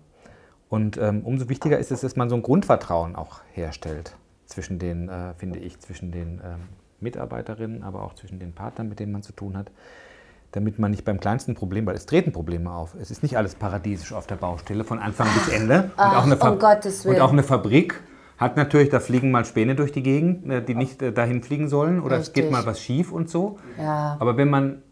und ähm, umso wichtiger ist es, dass man so ein Grundvertrauen auch herstellt zwischen den, äh, finde ich, zwischen den ähm, Mitarbeiterinnen, aber auch zwischen den Partnern, mit denen man zu tun hat, damit man nicht beim kleinsten Problem, weil es treten Probleme auf. Es ist nicht alles paradiesisch auf der Baustelle von Anfang bis Ende. Ach, und, auch eine um Gottes Willen. und auch eine Fabrik hat natürlich, da fliegen mal Späne durch die Gegend, äh, die nicht äh, dahin fliegen sollen oder Richtig. es geht mal was schief und so. Ja. Aber wenn man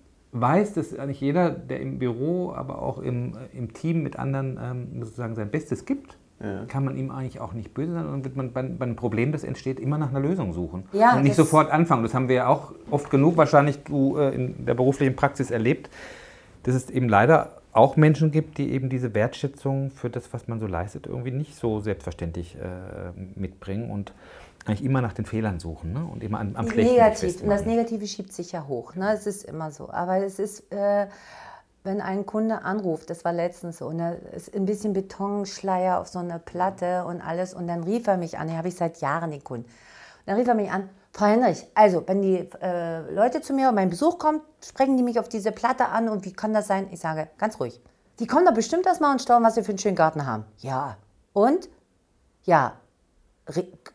weiß, dass eigentlich jeder, der im Büro, aber auch im, im Team mit anderen ähm, sozusagen sein Bestes gibt kann man ihm eigentlich auch nicht böse sein. Und dann wird man bei, bei einem Problem, das entsteht, immer nach einer Lösung suchen. Ja, und nicht sofort anfangen. Das haben wir ja auch oft genug wahrscheinlich du äh, in der beruflichen Praxis erlebt, dass es eben leider auch Menschen gibt, die eben diese Wertschätzung für das, was man so leistet, irgendwie nicht so selbstverständlich äh, mitbringen und eigentlich immer nach den Fehlern suchen ne? und immer am, am Schlechten Negativ. Und das. Negative schiebt sich ja hoch. Ne? Es ist immer so. Aber es ist, äh, wenn ein Kunde anruft, das war letztens so, und er ist ein bisschen Betonschleier auf so eine Platte und alles. Und dann rief er mich an, den habe ich seit Jahren den Kunden. Und dann rief er mich an, Frau Henrich, also wenn die äh, Leute zu mir und mein Besuch kommt, sprechen die mich auf diese Platte an und wie kann das sein? Ich sage, ganz ruhig. Die kommen doch bestimmt erstmal und staunen, was sie für einen schönen Garten haben. Ja. Und? Ja.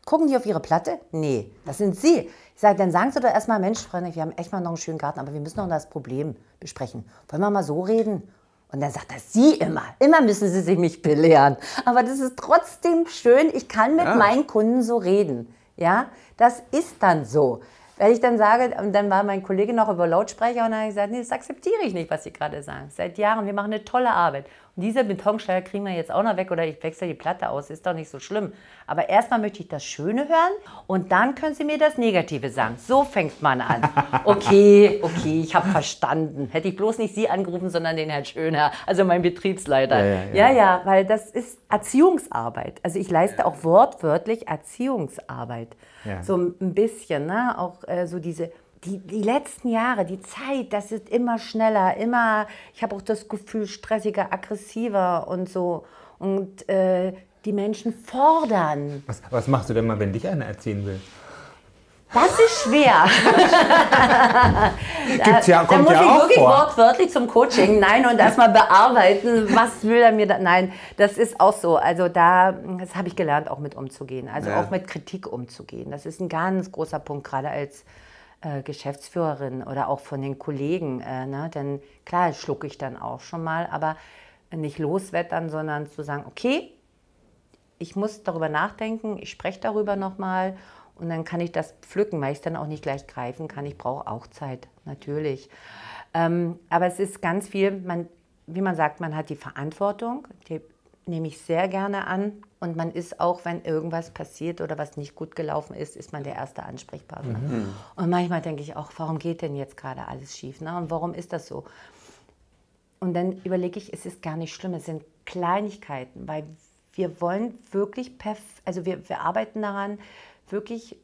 Gucken die auf ihre Platte? Nee, das sind sie. Ich sage, dann sagen Sie doch erstmal, Mensch, Freunde, wir haben echt mal noch einen schönen Garten, aber wir müssen noch das Problem besprechen. Wollen wir mal so reden? Und dann sagt er, Sie immer, immer müssen Sie sich mich belehren. Aber das ist trotzdem schön, ich kann mit meinen Kunden so reden. Ja, das ist dann so. Wenn ich dann sage, und dann war mein Kollege noch über Lautsprecher und dann habe ich gesagt, nee, das akzeptiere ich nicht, was Sie gerade sagen. Seit Jahren, wir machen eine tolle Arbeit. Und diese Betonsteier kriegen wir jetzt auch noch weg oder ich wechsle die Platte aus, ist doch nicht so schlimm. Aber erstmal möchte ich das Schöne hören und dann können Sie mir das Negative sagen. So fängt man an. [LAUGHS] Okay, okay, ich habe verstanden. Hätte ich bloß nicht Sie angerufen, sondern den Herrn Schöner, also mein Betriebsleiter. Ja, ja, ja. ja, ja, weil das ist Erziehungsarbeit. Also ich leiste auch wortwörtlich Erziehungsarbeit. So ein bisschen, ne? Auch äh, so diese, die, die letzten Jahre, die Zeit, das ist immer schneller, immer, ich habe auch das Gefühl, stressiger, aggressiver und so. Und äh, die Menschen fordern. Was, was machst du denn mal, wenn dich einer erziehen will? Das ist schwer. [LAUGHS] Gibt's ja, da kommt muss ja ich auch wirklich vor. wortwörtlich zum Coaching. Nein, und erstmal bearbeiten, was will er mir da. Nein, das ist auch so. Also da, das habe ich gelernt, auch mit umzugehen. Also Ja. auch mit Kritik umzugehen. Das ist ein ganz großer Punkt, gerade als äh, Geschäftsführerin oder auch von den Kollegen. Äh, ne? Denn klar, schlucke ich dann auch schon mal, aber nicht loswettern, sondern zu sagen, okay, ich muss darüber nachdenken, ich spreche darüber nochmal und dann kann ich das pflücken, weil ich es dann auch nicht gleich greifen kann. Ich brauche auch Zeit, natürlich. Ähm, aber es ist ganz viel, man, wie man sagt, man hat die Verantwortung, die nehme ich sehr gerne an. Und man ist auch, wenn irgendwas passiert oder was nicht gut gelaufen ist, ist man der erste Ansprechpartner. Und manchmal denke ich auch, warum geht denn jetzt gerade alles schief? Ne? Und warum ist das so? Und dann überlege ich, es ist gar nicht schlimm, es sind Kleinigkeiten, weil wir wollen wirklich, perf also wir, wir arbeiten daran, wirklich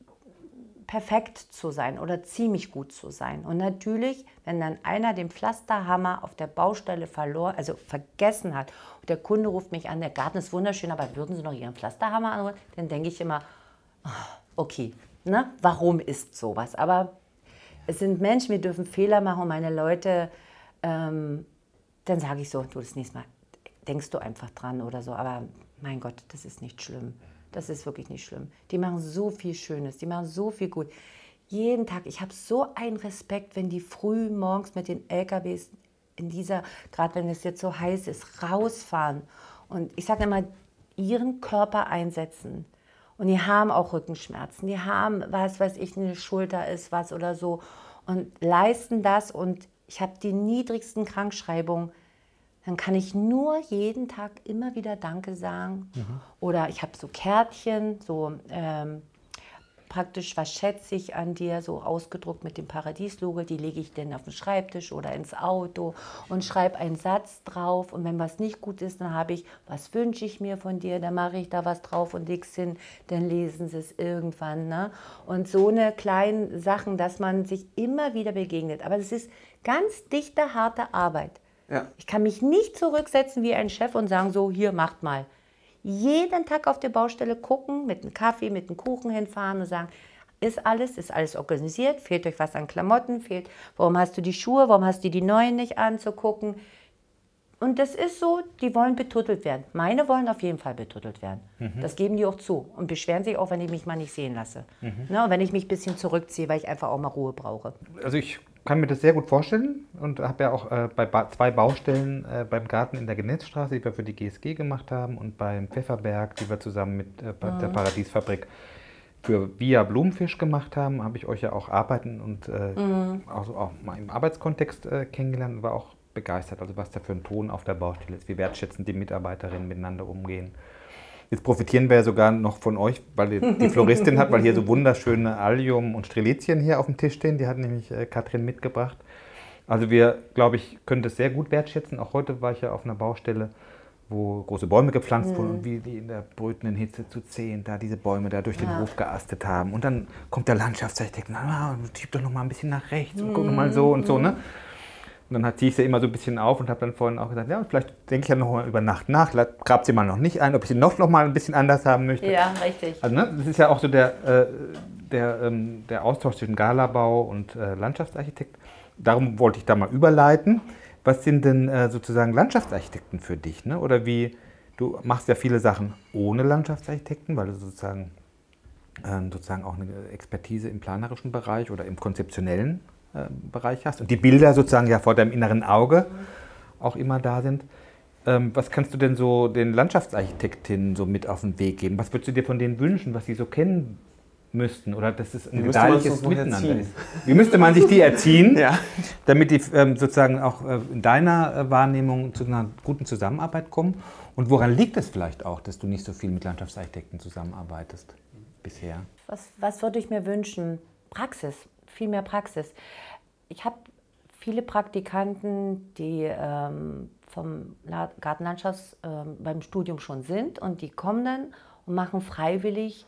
perfekt zu sein oder ziemlich gut zu sein. Und natürlich, wenn dann einer den Pflasterhammer auf der Baustelle verloren, also vergessen hat, und der Kunde ruft mich an, der Garten ist wunderschön, aber würden Sie noch Ihren Pflasterhammer anholen? Dann denke ich immer, ah, okay, ne? warum ist sowas? Aber es sind Menschen, wir dürfen Fehler machen und meine Leute, ähm, dann sage ich so, du das nächste Mal denkst du einfach dran oder so, aber mein Gott, das ist nicht schlimm. Das ist wirklich nicht schlimm. Die machen so viel Schönes, die machen so viel gut. Jeden Tag, ich habe so einen Respekt, wenn die früh morgens mit den LKWs in dieser, gerade wenn es jetzt so heiß ist, rausfahren. Und ich sage immer, ihren Körper einsetzen. Und die haben auch Rückenschmerzen, die haben, was weiß ich, eine Schulter ist was oder so. Und leisten das und ich habe die niedrigsten Krankschreibungen dann kann ich nur jeden Tag immer wieder Danke sagen. Oder ich habe so Kärtchen, so ähm, praktisch, was schätze ich an dir, so ausgedruckt mit dem Paradieslogo, die lege ich dann auf den Schreibtisch oder ins Auto und schreibe einen Satz drauf. Und wenn was nicht gut ist, dann habe ich, was wünsche ich mir von dir, dann mache ich da was drauf und leg's hin, dann lesen sie es irgendwann. Ne? Und so eine kleinen Sachen, dass man sich immer wieder begegnet. Aber es ist ganz dichte, harte Arbeit. Ja. Ich kann mich nicht zurücksetzen wie ein Chef und sagen, so, hier, macht mal. Jeden Tag auf der Baustelle gucken, mit einem Kaffee, mit einem Kuchen hinfahren und sagen, ist alles, ist alles organisiert, fehlt euch was an Klamotten, fehlt, warum hast du die Schuhe, warum hast du die neuen nicht anzugucken? Und das ist so, die wollen betuttelt werden. Meine wollen auf jeden Fall betuttelt werden. Das geben die auch zu und beschweren sich auch, wenn ich mich mal nicht sehen lasse. Ne, und wenn ich mich ein bisschen zurückziehe, weil ich einfach auch mal Ruhe brauche. Also ich kann mir das sehr gut vorstellen und habe ja auch äh, bei ba zwei Baustellen äh, beim Garten in der Genetzstraße, die wir für die GSG gemacht haben und beim Pfefferberg, die wir zusammen mit äh, bei der Paradiesfabrik für Via Blumenfisch gemacht haben, habe ich euch ja auch arbeiten und äh, auch, so auch mal im Arbeitskontext äh, kennengelernt und war auch begeistert, also was da für ein Ton auf der Baustelle ist, wie wertschätzend die Mitarbeiterinnen miteinander umgehen. Jetzt profitieren wir ja sogar noch von euch, weil ihr die Floristin hat, weil hier so wunderschöne Allium und Strelizien hier auf dem Tisch stehen. Die hat nämlich äh, Katrin mitgebracht. Also wir, glaube ich, können das sehr gut wertschätzen. Auch heute war ich ja auf einer Baustelle, wo große Bäume gepflanzt wurden und wie die in der brütenden Hitze zu zehn da diese Bäume da durch den Hof geastet haben. Und dann kommt der Landschaftsarchitekt, na, schieb doch noch mal ein bisschen nach rechts und guck noch mal so und so, ne? Und dann hat sie es ja immer so ein bisschen auf und habe dann vorhin auch gesagt, ja, vielleicht denke ich ja noch mal über Nacht nach, grabt sie mal noch nicht ein, ob ich sie noch, noch mal ein bisschen anders haben möchte. Ja, richtig. Also, ne, das ist ja auch so der, äh, der, ähm, der Austausch zwischen Galabau und äh, Landschaftsarchitekt. Darum wollte ich da mal überleiten. Was sind denn äh, sozusagen Landschaftsarchitekten für dich? Ne? Oder wie, du machst ja viele Sachen ohne Landschaftsarchitekten, weil du sozusagen, äh, sozusagen auch eine Expertise im planerischen Bereich oder im konzeptionellen Bereich hast und die Bilder sozusagen ja vor deinem inneren Auge auch immer da sind. Ähm, was kannst du denn so den Landschaftsarchitektinnen so mit auf den Weg geben? Was würdest du dir von denen wünschen, was sie so kennen müssten? Oder dass es ein gedeihliches Miteinander erziehen? ist? Wie müsste man sich die erziehen, [LAUGHS] Ja. damit die ähm, sozusagen auch äh, in deiner äh, Wahrnehmung zu einer guten Zusammenarbeit kommen? Und woran liegt es vielleicht auch, dass du nicht so viel mit Landschaftsarchitekten zusammenarbeitest bisher? Was, was würde ich mir wünschen? Praxis, viel mehr Praxis. Ich habe viele Praktikanten, die ähm, vom La- Gartenlandschafts ähm, beim Studium schon sind und die kommen dann und machen freiwillig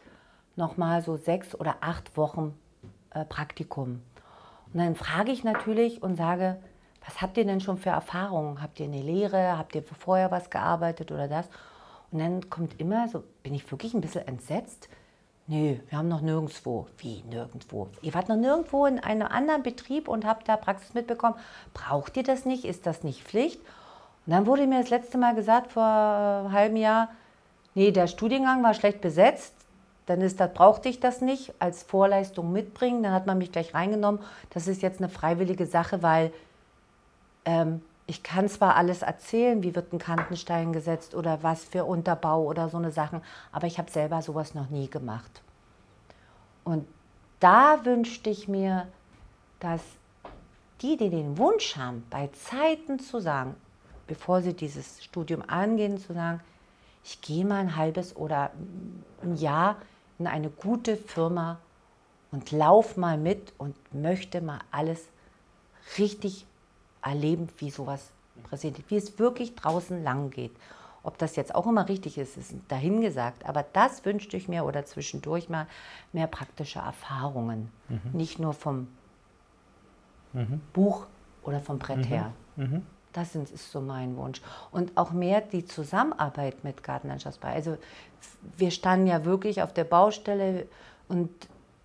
nochmal so sechs oder acht Wochen äh, Praktikum. Und dann frage ich natürlich und sage, was habt ihr denn schon für Erfahrungen? Habt ihr eine Lehre? Habt ihr vorher was gearbeitet oder das? Und dann kommt immer so, bin ich wirklich ein bisschen entsetzt. Nee, wir haben noch nirgendwo. Wie nirgendwo? Ihr wart noch nirgendwo in einem anderen Betrieb und habt da Praxis mitbekommen. Braucht ihr das nicht? Ist das nicht Pflicht? Und dann wurde mir das letzte Mal gesagt, vor einem halben Jahr, nee, der Studiengang war schlecht besetzt. Dann ist das, brauchte ich das nicht als Vorleistung mitbringen. Dann hat man mich gleich reingenommen. Das ist jetzt eine freiwillige Sache, weil ähm, ich kann zwar alles erzählen, wie wird ein Kantenstein gesetzt oder was für Unterbau oder so eine Sachen, aber ich habe selber sowas noch nie gemacht. Und da wünschte ich mir, dass die, die den Wunsch haben, bei Zeiten zu sagen, bevor sie dieses Studium angehen, zu sagen, ich gehe mal ein halbes oder ein Jahr in eine gute Firma und lauf mal mit und möchte mal alles richtig erleben, wie sowas präsentiert, wie es wirklich draußen lang geht. Ob das jetzt auch immer richtig ist, ist dahingesagt. Aber das wünschte ich mir oder zwischendurch mal mehr praktische Erfahrungen. Nicht nur vom Buch oder vom Brett her. Das sind, ist so mein Wunsch. Und auch mehr die Zusammenarbeit mit Gartenlandschaftsbau. Also wir standen ja wirklich auf der Baustelle und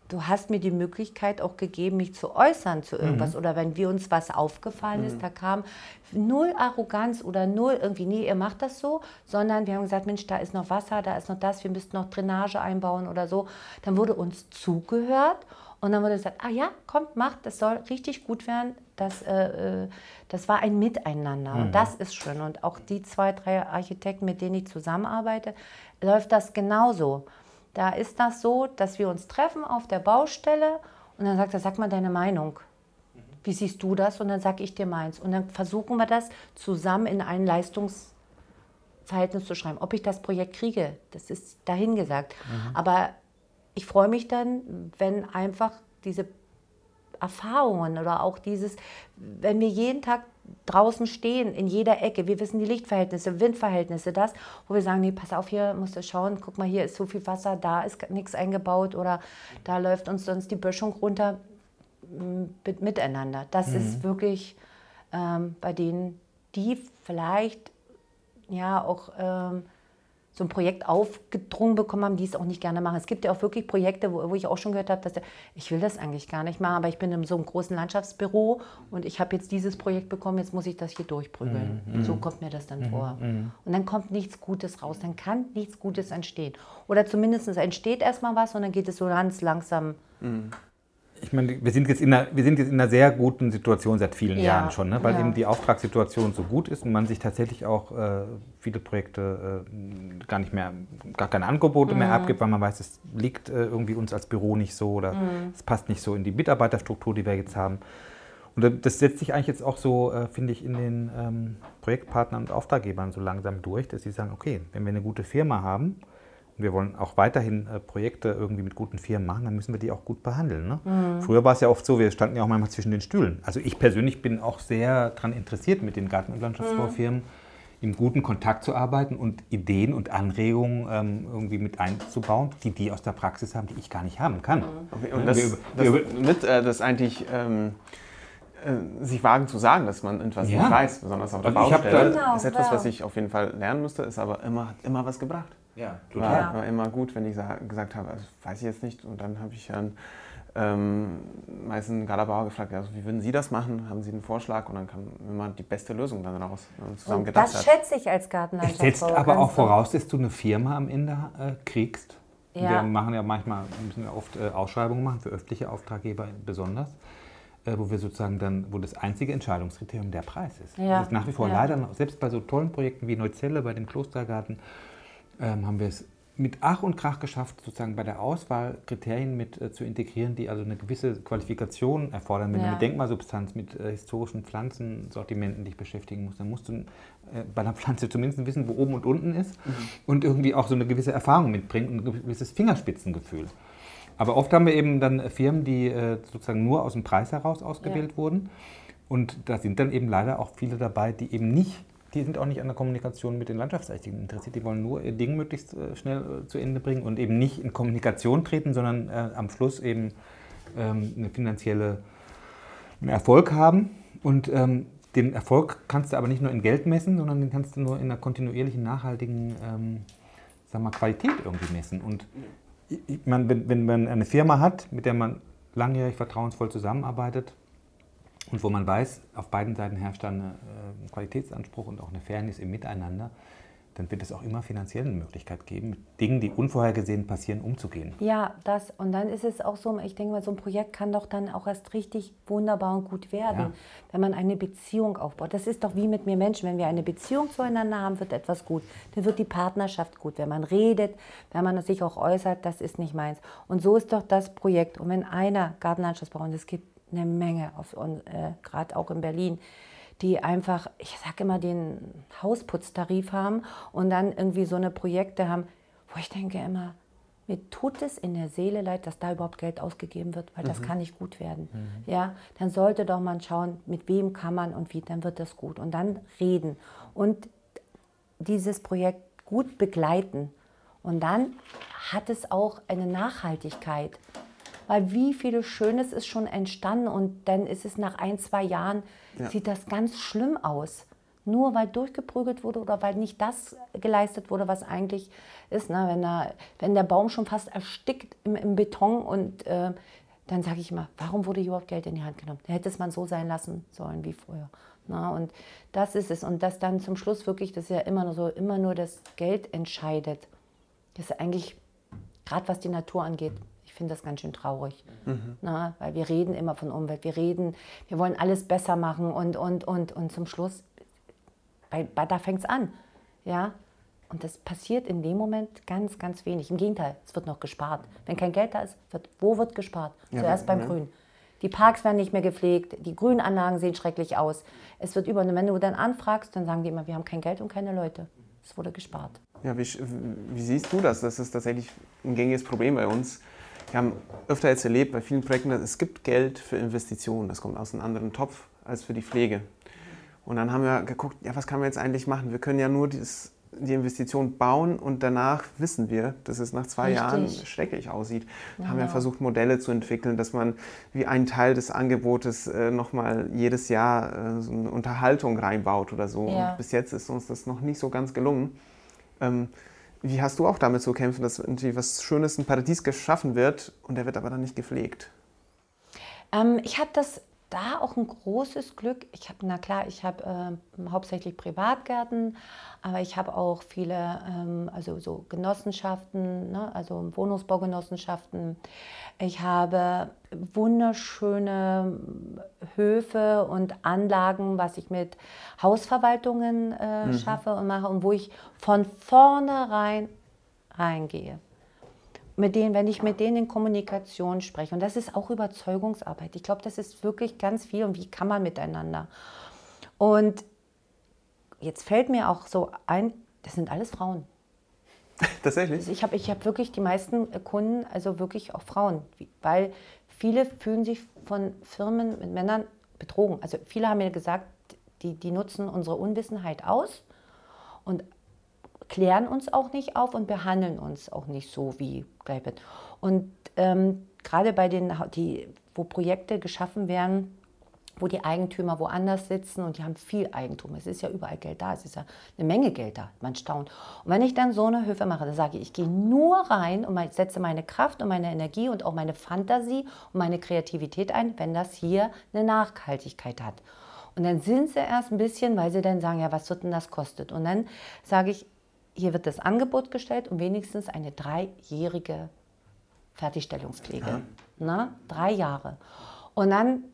du hast mir die Möglichkeit auch gegeben, mich zu äußern zu irgendwas. Oder wenn wir uns was aufgefallen ist, da kam null Arroganz oder null irgendwie, nee, ihr macht das so, sondern wir haben gesagt, Mensch, da ist noch Wasser, da ist noch das, wir müssten noch Drainage einbauen oder so. Dann wurde uns zugehört und dann wurde gesagt, ah ja, kommt, macht, das soll richtig gut werden. Das, äh, äh, das war ein Miteinander und das ist schön. Und auch die zwei, drei Architekten, mit denen ich zusammenarbeite, läuft das genauso. Da ist das so, dass wir uns treffen auf der Baustelle und dann sagt er, sag mal deine Meinung. Wie siehst du das? Und dann sage ich dir meins. Und dann versuchen wir das zusammen in ein Leistungsverhältnis zu schreiben. Ob ich das Projekt kriege, das ist dahingesagt. Aber ich freue mich dann, wenn einfach diese Erfahrungen oder auch dieses, wenn wir jeden Tag draußen stehen, in jeder Ecke, wir wissen die Lichtverhältnisse, Windverhältnisse, das, wo wir sagen, nee, pass auf, hier musst du schauen, guck mal, hier ist so viel Wasser, da ist nichts eingebaut oder da läuft uns sonst die Böschung runter m, mit, miteinander. Das ist wirklich ähm, bei denen, die vielleicht ja auch ähm, so ein Projekt aufgedrungen bekommen haben, die es auch nicht gerne machen. Es gibt ja auch wirklich Projekte, wo, wo ich auch schon gehört habe, dass der, ich will das eigentlich gar nicht machen, aber ich bin in so einem großen Landschaftsbüro und ich habe jetzt dieses Projekt bekommen, jetzt muss ich das hier durchprügeln. So kommt mir das dann vor. Und dann kommt nichts Gutes raus, dann kann nichts Gutes entstehen. Oder zumindest entsteht erstmal was und dann geht es so ganz langsam. Ich meine, wir sind, jetzt in einer, wir sind jetzt in einer sehr guten Situation seit vielen Ja, Jahren schon, ne? weil ja. eben die Auftragssituation so gut ist und man sich tatsächlich auch äh, viele Projekte äh, gar nicht mehr, gar keine Angebote Mhm. mehr abgibt, weil man weiß, es liegt äh, irgendwie uns als Büro nicht so oder Mhm. es passt nicht so in die Mitarbeiterstruktur, die wir jetzt haben. Und das setzt sich eigentlich jetzt auch so, äh, finde ich, in den ähm, Projektpartnern und Auftraggebern so langsam durch, dass sie sagen, okay, wenn wir eine gute Firma haben, wir wollen auch weiterhin äh, Projekte irgendwie mit guten Firmen machen, dann müssen wir die auch gut behandeln. Ne? Früher war es ja oft so, wir standen ja auch manchmal zwischen den Stühlen. Also ich persönlich bin auch sehr daran interessiert, mit den Garten- und Landschaftsbaufirmen im guten Kontakt zu arbeiten und Ideen und Anregungen ähm, irgendwie mit einzubauen, die die aus der Praxis haben, die ich gar nicht haben kann. Okay, und das, wir das, wir mit, äh, das eigentlich ähm, äh, sich wagen zu sagen, dass man etwas Ja. nicht weiß, besonders auf der Also Baustelle, da- Genau, ist etwas, ja. was ich auf jeden Fall lernen musste, ist aber immer, hat immer was gebracht. Ja, War, Ja. war immer gut, wenn ich sa- gesagt habe, also weiß ich jetzt nicht. Und dann habe ich dann ähm, meistens einen Galabauer gefragt, also wie würden Sie das machen? Haben Sie einen Vorschlag? Und dann kam immer die beste Lösung dann raus, zusammen Und gedacht das hat. schätze ich als Es Gartenlandschaftsbauer. setzt aber auch voraus, dass du eine Firma am Ende äh, kriegst. Ja. Wir machen ja manchmal, müssen wir oft äh, Ausschreibungen machen, für öffentliche Auftraggeber besonders, äh, wo wir sozusagen dann, wo das einzige Entscheidungskriterium der Preis ist. Ja. Das ist nach wie vor Ja. leider noch, selbst bei so tollen Projekten wie Neuzelle, bei dem Klostergarten, ähm, haben wir es mit Ach und Krach geschafft, sozusagen bei der Auswahl Kriterien mit äh, zu integrieren, die also eine gewisse Qualifikation erfordern. Wenn Ja. du mit Denkmalsubstanz, mit äh, historischen Pflanzensortimenten dich beschäftigen musst, dann musst du äh, bei einer Pflanze zumindest wissen, wo oben und unten ist und irgendwie auch so eine gewisse Erfahrung mitbringen und ein gewisses Fingerspitzengefühl. Aber oft haben wir eben dann Firmen, die äh, sozusagen nur aus dem Preis heraus ausgewählt wurden. Und da sind dann eben leider auch viele dabei, die eben nicht, die sind auch nicht an der Kommunikation mit den Landschaftsarchitekten interessiert. Die wollen nur ihr Ding möglichst äh, schnell äh, zu Ende bringen und eben nicht in Kommunikation treten, sondern äh, am Schluss eben ähm, eine finanzielle einen Erfolg haben. Und ähm, den Erfolg kannst du aber nicht nur in Geld messen, sondern den kannst du nur in einer kontinuierlichen, nachhaltigen ähm, sag mal, Qualität irgendwie messen. Und ich, meine, wenn, wenn man eine Firma hat, mit der man langjährig vertrauensvoll zusammenarbeitet und wo man weiß, auf beiden Seiten herrscht dann äh, ein Qualitätsanspruch und auch eine Fairness im Miteinander, dann wird es auch immer finanziell eine Möglichkeit geben, mit Dingen, die unvorhergesehen passieren, umzugehen. Ja, das. Und dann ist es auch so, ich denke mal, so ein Projekt kann doch dann auch erst richtig wunderbar und gut werden, Ja. wenn man eine Beziehung aufbaut. Das ist doch wie mit mir Menschen. Wenn wir eine Beziehung zueinander haben, wird etwas gut. Dann wird die Partnerschaft gut. Wenn man redet, wenn man sich auch äußert, das ist nicht meins. Und so ist doch das Projekt. Und wenn einer Gartenlandschaftsbau, und es gibt eine Menge, äh, gerade auch in Berlin, die einfach, ich sage immer, den Hausputztarif haben und dann irgendwie so eine Projekte haben, wo ich denke immer, mir tut es in der Seele leid, dass da überhaupt Geld ausgegeben wird, weil das kann nicht gut werden. Ja, dann sollte doch man schauen, mit wem kann man und wie, dann wird das gut. Und dann reden und dieses Projekt gut begleiten. Und dann hat es auch eine Nachhaltigkeit. Weil wie viele Schönes ist schon entstanden und dann ist es nach ein, zwei Jahren, Ja. sieht das ganz schlimm aus. Nur weil durchgeprügelt wurde oder weil nicht das geleistet wurde, was eigentlich ist. Ne? Wenn, da, wenn der Baum schon fast erstickt im, im Beton und äh, dann sage ich immer, warum wurde überhaupt Geld in die Hand genommen? Da hätte es man so sein lassen sollen wie früher. Ne? Und das ist es. Und dass dann zum Schluss wirklich, das ist ja immer nur so, immer nur das Geld entscheidet. Das ist eigentlich, gerade was die Natur angeht, finde das ganz schön traurig. Na, weil wir reden immer von Umwelt, wir reden, wir wollen alles besser machen und, und, und, und zum Schluss, bei, bei, da fängt es an. Ja? Und das passiert in dem Moment ganz, ganz wenig. Im Gegenteil, es wird noch gespart. Wenn kein Geld da ist, wird, wo wird gespart? Ja, Zuerst beim ja. Grün. Die Parks werden nicht mehr gepflegt, die Grünanlagen sehen schrecklich aus. Es wird über, und wenn du dann anfragst, dann sagen die immer, wir haben kein Geld und keine Leute. Es wurde gespart. Ja, wie, wie siehst du das? Das ist tatsächlich ein gängiges Problem bei uns. Wir haben öfter jetzt erlebt bei vielen Projekten, dass es gibt Geld für Investitionen. Das kommt aus einem anderen Topf als für die Pflege. Und dann haben wir geguckt, ja, was kann man jetzt eigentlich machen? Wir können ja nur dieses, die Investition bauen und danach wissen wir, dass es nach zwei Richtig. Jahren schrecklich aussieht. Da haben wir versucht, Modelle zu entwickeln, dass man wie einen Teil des Angebotes äh, nochmal jedes Jahr äh, so eine Unterhaltung reinbaut oder so. Ja. Und bis jetzt ist uns das noch nicht so ganz gelungen. Ähm, wie hast du auch damit zu kämpfen, dass irgendwie was Schönes, ein Paradies geschaffen wird und der wird aber dann nicht gepflegt? Ähm, ich habe das da auch ein großes Glück. Ich habe, na klar, ich habe ähm, hauptsächlich Privatgärten, aber ich habe auch viele, ähm, also so Genossenschaften, ne, also Wohnungsbaugenossenschaften. Ich habe wunderschöne Höfe und Anlagen, was ich mit Hausverwaltungen äh, schaffe und mache und wo ich von vornherein reingehe mit denen, wenn ich mit denen in Kommunikation spreche. Und das ist auch Überzeugungsarbeit. Ich glaube, das ist wirklich ganz viel. Und wie kann man miteinander? Und jetzt fällt mir auch so ein, das sind alles Frauen. [LAUGHS] Tatsächlich? Also ich habe ich hab wirklich die meisten Kunden, also wirklich auch Frauen, weil viele fühlen sich von Firmen mit Männern betrogen. Also viele haben mir gesagt, die, die nutzen unsere Unwissenheit aus und klären uns auch nicht auf und behandeln uns auch nicht so wie Gleichbett. Und ähm, gerade bei den, die, wo Projekte geschaffen werden, wo die Eigentümer woanders sitzen und die haben viel Eigentum. Es ist ja überall Geld da, es ist ja eine Menge Geld da, man staunt. Und wenn ich dann so eine Höfe mache, dann sage ich, ich gehe nur rein und setze meine Kraft und meine Energie und auch meine Fantasie und meine Kreativität ein, wenn das hier eine Nachhaltigkeit hat. Und dann sind sie erst ein bisschen, weil sie dann sagen, ja, was wird denn das kostet? Und dann sage ich, hier wird das Angebot gestellt und wenigstens eine dreijährige Fertigstellungspflege. Na, drei Jahre. Und dann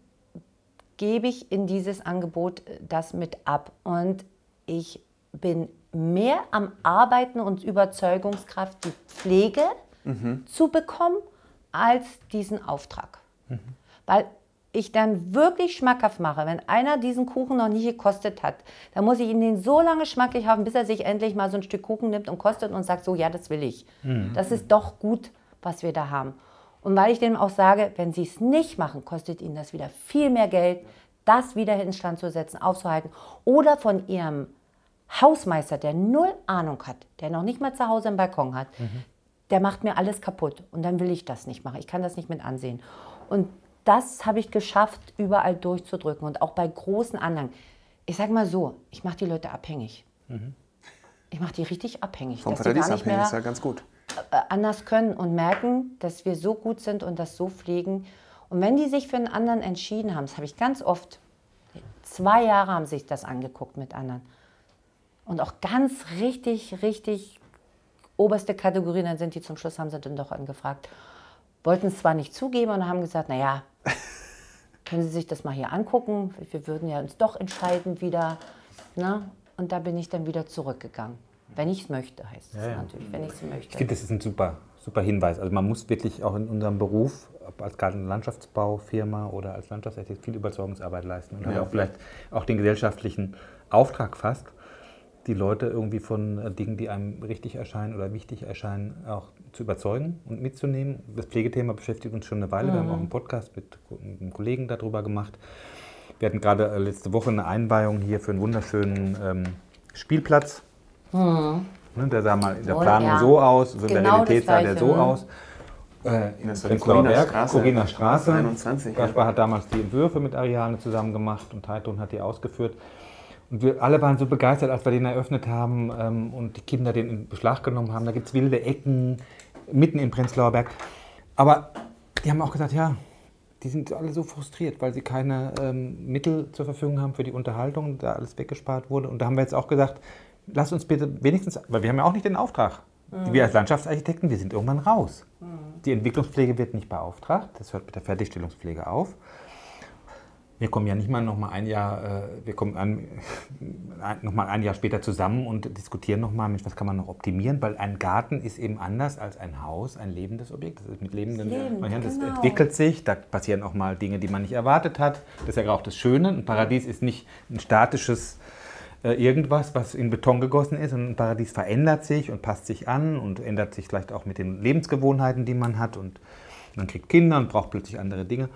gebe ich in dieses Angebot äh, das mit ab. Und ich bin mehr am Arbeiten und Überzeugungskraft, die Pflege zu bekommen, als diesen Auftrag. Weil ich dann wirklich schmackhaft mache, wenn einer diesen Kuchen noch nie gekostet hat, dann muss ich ihn den so lange schmackig haben, bis er sich endlich mal so ein Stück Kuchen nimmt und kostet und sagt, so, ja, das will ich. Das ist doch gut, was wir da haben. Und weil ich dem auch sage, wenn sie es nicht machen, kostet ihnen das wieder viel mehr Geld, das wieder instand zu setzen, aufzuhalten. Oder von ihrem Hausmeister, der null Ahnung hat, der noch nicht mal zu Hause einen Balkon hat, der macht mir alles kaputt. Und dann will ich das nicht machen. Ich kann das nicht mit ansehen. Und das habe ich geschafft, überall durchzudrücken und auch bei großen Anlagen. Ich sage mal so, ich mache die Leute abhängig. Ich mache die richtig abhängig, Vom dass die gar Paradies nicht abhängig mehr ist ja ganz gut. äh, anders können und merken, dass wir so gut sind und das so pflegen. Und wenn die sich für einen anderen entschieden haben, das habe ich ganz oft, zwei Jahre haben sich das angeguckt mit anderen. Und auch ganz richtig, richtig oberste Kategorie, dann sind die zum Schluss, haben sie dann doch angefragt. Wollten es zwar nicht zugeben und haben gesagt, naja, [LAUGHS] können Sie sich das mal hier angucken? Wir würden ja uns doch entscheiden wieder. Ne? Und da bin ich dann wieder zurückgegangen. Wenn ich es möchte, heißt es Ja, ja. natürlich, wenn ich es möchte. Ich finde, das ist ein super, super Hinweis. Also man muss wirklich auch in unserem Beruf, ob als Garten- und Landschaftsbaufirma oder als Landschaftsarchitekt, viel Überzeugungsarbeit leisten und hat auch vielleicht auch den gesellschaftlichen Auftrag fast, die Leute irgendwie von äh, Dingen, die einem richtig erscheinen oder wichtig erscheinen, auch zu überzeugen und mitzunehmen. Das Pflegethema beschäftigt uns schon eine Weile. Wir haben auch einen Podcast mit, einem Kollegen darüber gemacht. Wir hatten gerade äh, letzte Woche eine Einweihung hier für einen wunderschönen ähm, Spielplatz. Ne, der sah mal in der Planung ja. so aus, so in der Genau Realität sah der so ne? aus. Äh, in Das war Corina Berg, Straße. Corina Straße. 21, ja. Gaspar hat damals die Entwürfe mit Ariane zusammen gemacht und Taitun hat die ausgeführt. Und wir alle waren so begeistert, als wir den eröffnet haben ähm, und die Kinder den in Beschlag genommen haben. Da gibt es wilde Ecken mitten im Prenzlauer Berg. Aber die haben auch gesagt, ja, die sind alle so frustriert, weil sie keine ähm, Mittel zur Verfügung haben für die Unterhaltung, da alles weggespart wurde. Und da haben wir jetzt auch gesagt, lass uns bitte wenigstens, weil wir haben ja auch nicht den Auftrag. Wir als Landschaftsarchitekten, wir sind irgendwann raus. Die Entwicklungspflege wird nicht beauftragt, das hört mit der Fertigstellungspflege auf. Wir kommen ja nicht mal noch mal ein Jahr, äh, wir kommen an, ein, [LAUGHS] noch mal ein Jahr später zusammen und diskutieren noch mal, Mensch, was kann man noch optimieren, weil ein Garten ist eben anders als ein Haus, ein lebendes Objekt. Das ist mit lebenden, man kann- das genau. entwickelt sich, da passieren auch mal Dinge, die man nicht erwartet hat. Das ist ja auch das Schöne. Ein Paradies ist nicht ein statisches äh, irgendwas, was in Beton gegossen ist, und ein Paradies verändert sich und passt sich an und ändert sich vielleicht auch mit den Lebensgewohnheiten, die man hat und man kriegt Kinder und braucht plötzlich andere Dinge.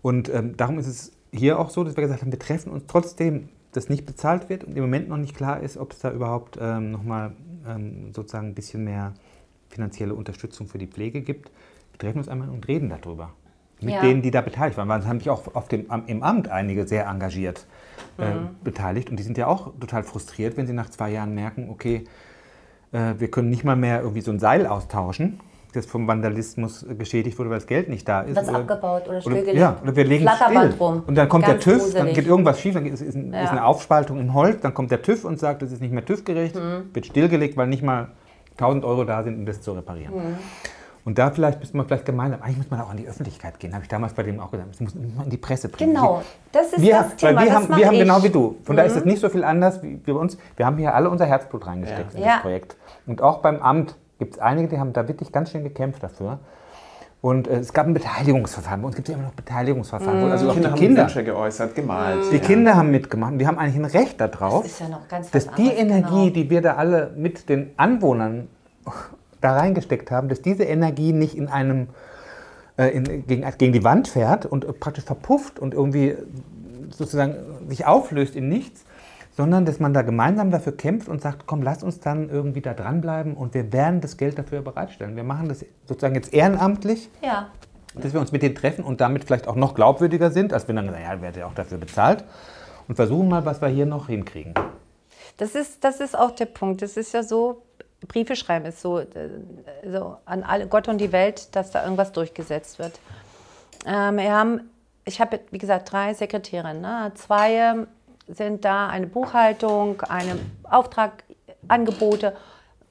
Und ähm, darum ist es hier auch so, dass wir gesagt haben, wir treffen uns trotzdem, das nicht bezahlt wird und im Moment noch nicht klar ist, ob es da überhaupt ähm, nochmal ähm, sozusagen ein bisschen mehr finanzielle Unterstützung für die Pflege gibt. Wir treffen uns einmal und reden darüber. Mit Ja. denen, die da beteiligt waren. Weil es haben sich auch auf dem, am, im Amt einige sehr engagiert äh, Mhm. beteiligt und die sind ja auch total frustriert, wenn sie nach zwei Jahren merken, okay, äh, wir können nicht mal mehr irgendwie so ein Seil austauschen, das vom Vandalismus geschädigt wurde, weil das Geld nicht da ist. Was Oder- abgebaut oder oder, stillgelegt. ja, oder wir legen still. rum. Und dann kommt Ganz der TÜV, dann gruselig. geht irgendwas schief, dann ist, ist, ein, Ja. ist eine Aufspaltung in Holz, dann kommt der TÜV und sagt, das ist nicht mehr TÜV-gerecht, Mhm. wird stillgelegt, weil nicht mal 1000 Euro da sind, um das zu reparieren. Mhm. Und da vielleicht müsste man vielleicht gemeinsam, eigentlich muss man auch an die Öffentlichkeit gehen, habe ich damals bei dem auch gesagt, das muss man in die Presse bringen. Genau, das ist wir, das Thema. Wir das haben, wir haben ich. Mhm. genau wie du. Von da ist es nicht so viel anders wie bei uns. Wir haben hier alle unser Herzblut reingesteckt in Ja. das Projekt. Und auch beim Amt gibt es einige, die haben da wirklich ganz schön gekämpft dafür. Und äh, es gab ein Beteiligungsverfahren. Bei uns gibt es ja immer noch Beteiligungsverfahren. wo Also Die auch Kinder die haben Kinder, Wünsche geäußert, gemalt. die ja. Kinder haben mitgemacht. Und wir haben eigentlich ein Recht darauf, Das ist ja noch ganz dass die anderes, Energie, genau. die wir da alle mit den Anwohnern da reingesteckt haben, dass diese Energie nicht in einem äh, in, gegen, gegen die Wand fährt und praktisch verpufft und irgendwie sozusagen sich auflöst in nichts, sondern dass man da gemeinsam dafür kämpft und sagt, komm, lass uns dann irgendwie da dranbleiben und wir werden das Geld dafür bereitstellen. Wir machen das sozusagen jetzt ehrenamtlich, Ja. dass wir uns mit denen treffen und damit vielleicht auch noch glaubwürdiger sind, als wenn dann gesagt, ja, hat ja auch dafür bezahlt und versuchen mal, was wir hier noch hinkriegen. Das ist, das ist auch der Punkt. Das ist ja so, Briefe schreiben ist so, äh, so an alle, Gott und die Welt, dass da irgendwas durchgesetzt wird. Ähm, wir haben, ich habe, wie gesagt, drei Sekretärinnen. Ne? Zwei ähm, sind da, eine Buchhaltung, eine Auftragangebote,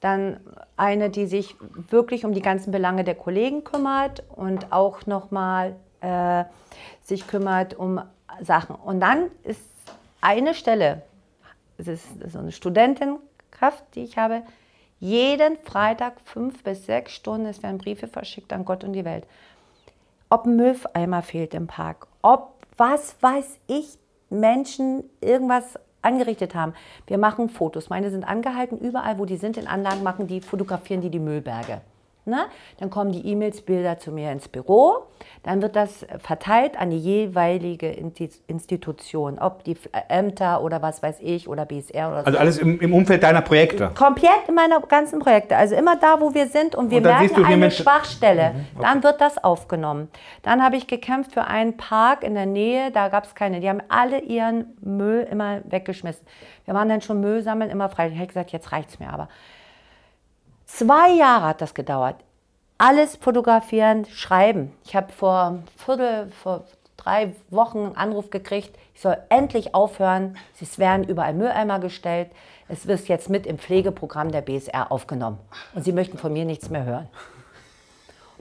dann eine, die sich wirklich um die ganzen Belange der Kollegen kümmert und auch nochmal äh, sich kümmert um Sachen. Und dann ist eine Stelle, es ist so eine Studentenkraft, die ich habe, jeden Freitag fünf bis sechs Stunden, es werden Briefe verschickt an Gott und die Welt. Ob ein Mülleimer fehlt im Park, ob was weiß ich, Menschen irgendwas angerichtet haben. Wir machen Fotos. Meine sind angehalten, überall, wo die sind, in Anlagen machen die, fotografieren die die Müllberge. Ne? Dann kommen die E-Mails, Bilder zu mir ins Büro. Dann wird das verteilt an die jeweilige Institution, ob die Ämter oder was weiß ich oder BSR oder so. Also alles im, im Umfeld deiner Projekte. Komplett in meiner ganzen Projekte. Also immer da, wo wir sind und wir Und merken eine Menschen- Schwachstelle. Dann wird das aufgenommen. Dann habe ich gekämpft für einen Park in der Nähe. Da gab es keine. Die haben alle ihren Müll immer weggeschmissen. Wir waren dann schon Müll sammeln, immer frei. Ich habe gesagt, jetzt reicht es mir aber. Zwei Jahre hat das gedauert. Alles fotografieren, schreiben. Ich habe vor Viertel, vor drei Wochen einen Anruf gekriegt, ich soll endlich aufhören. Es werden überall Mülleimer gestellt. Es wird jetzt mit im Pflegeprogramm der BSR aufgenommen. Und sie möchten von mir nichts mehr hören.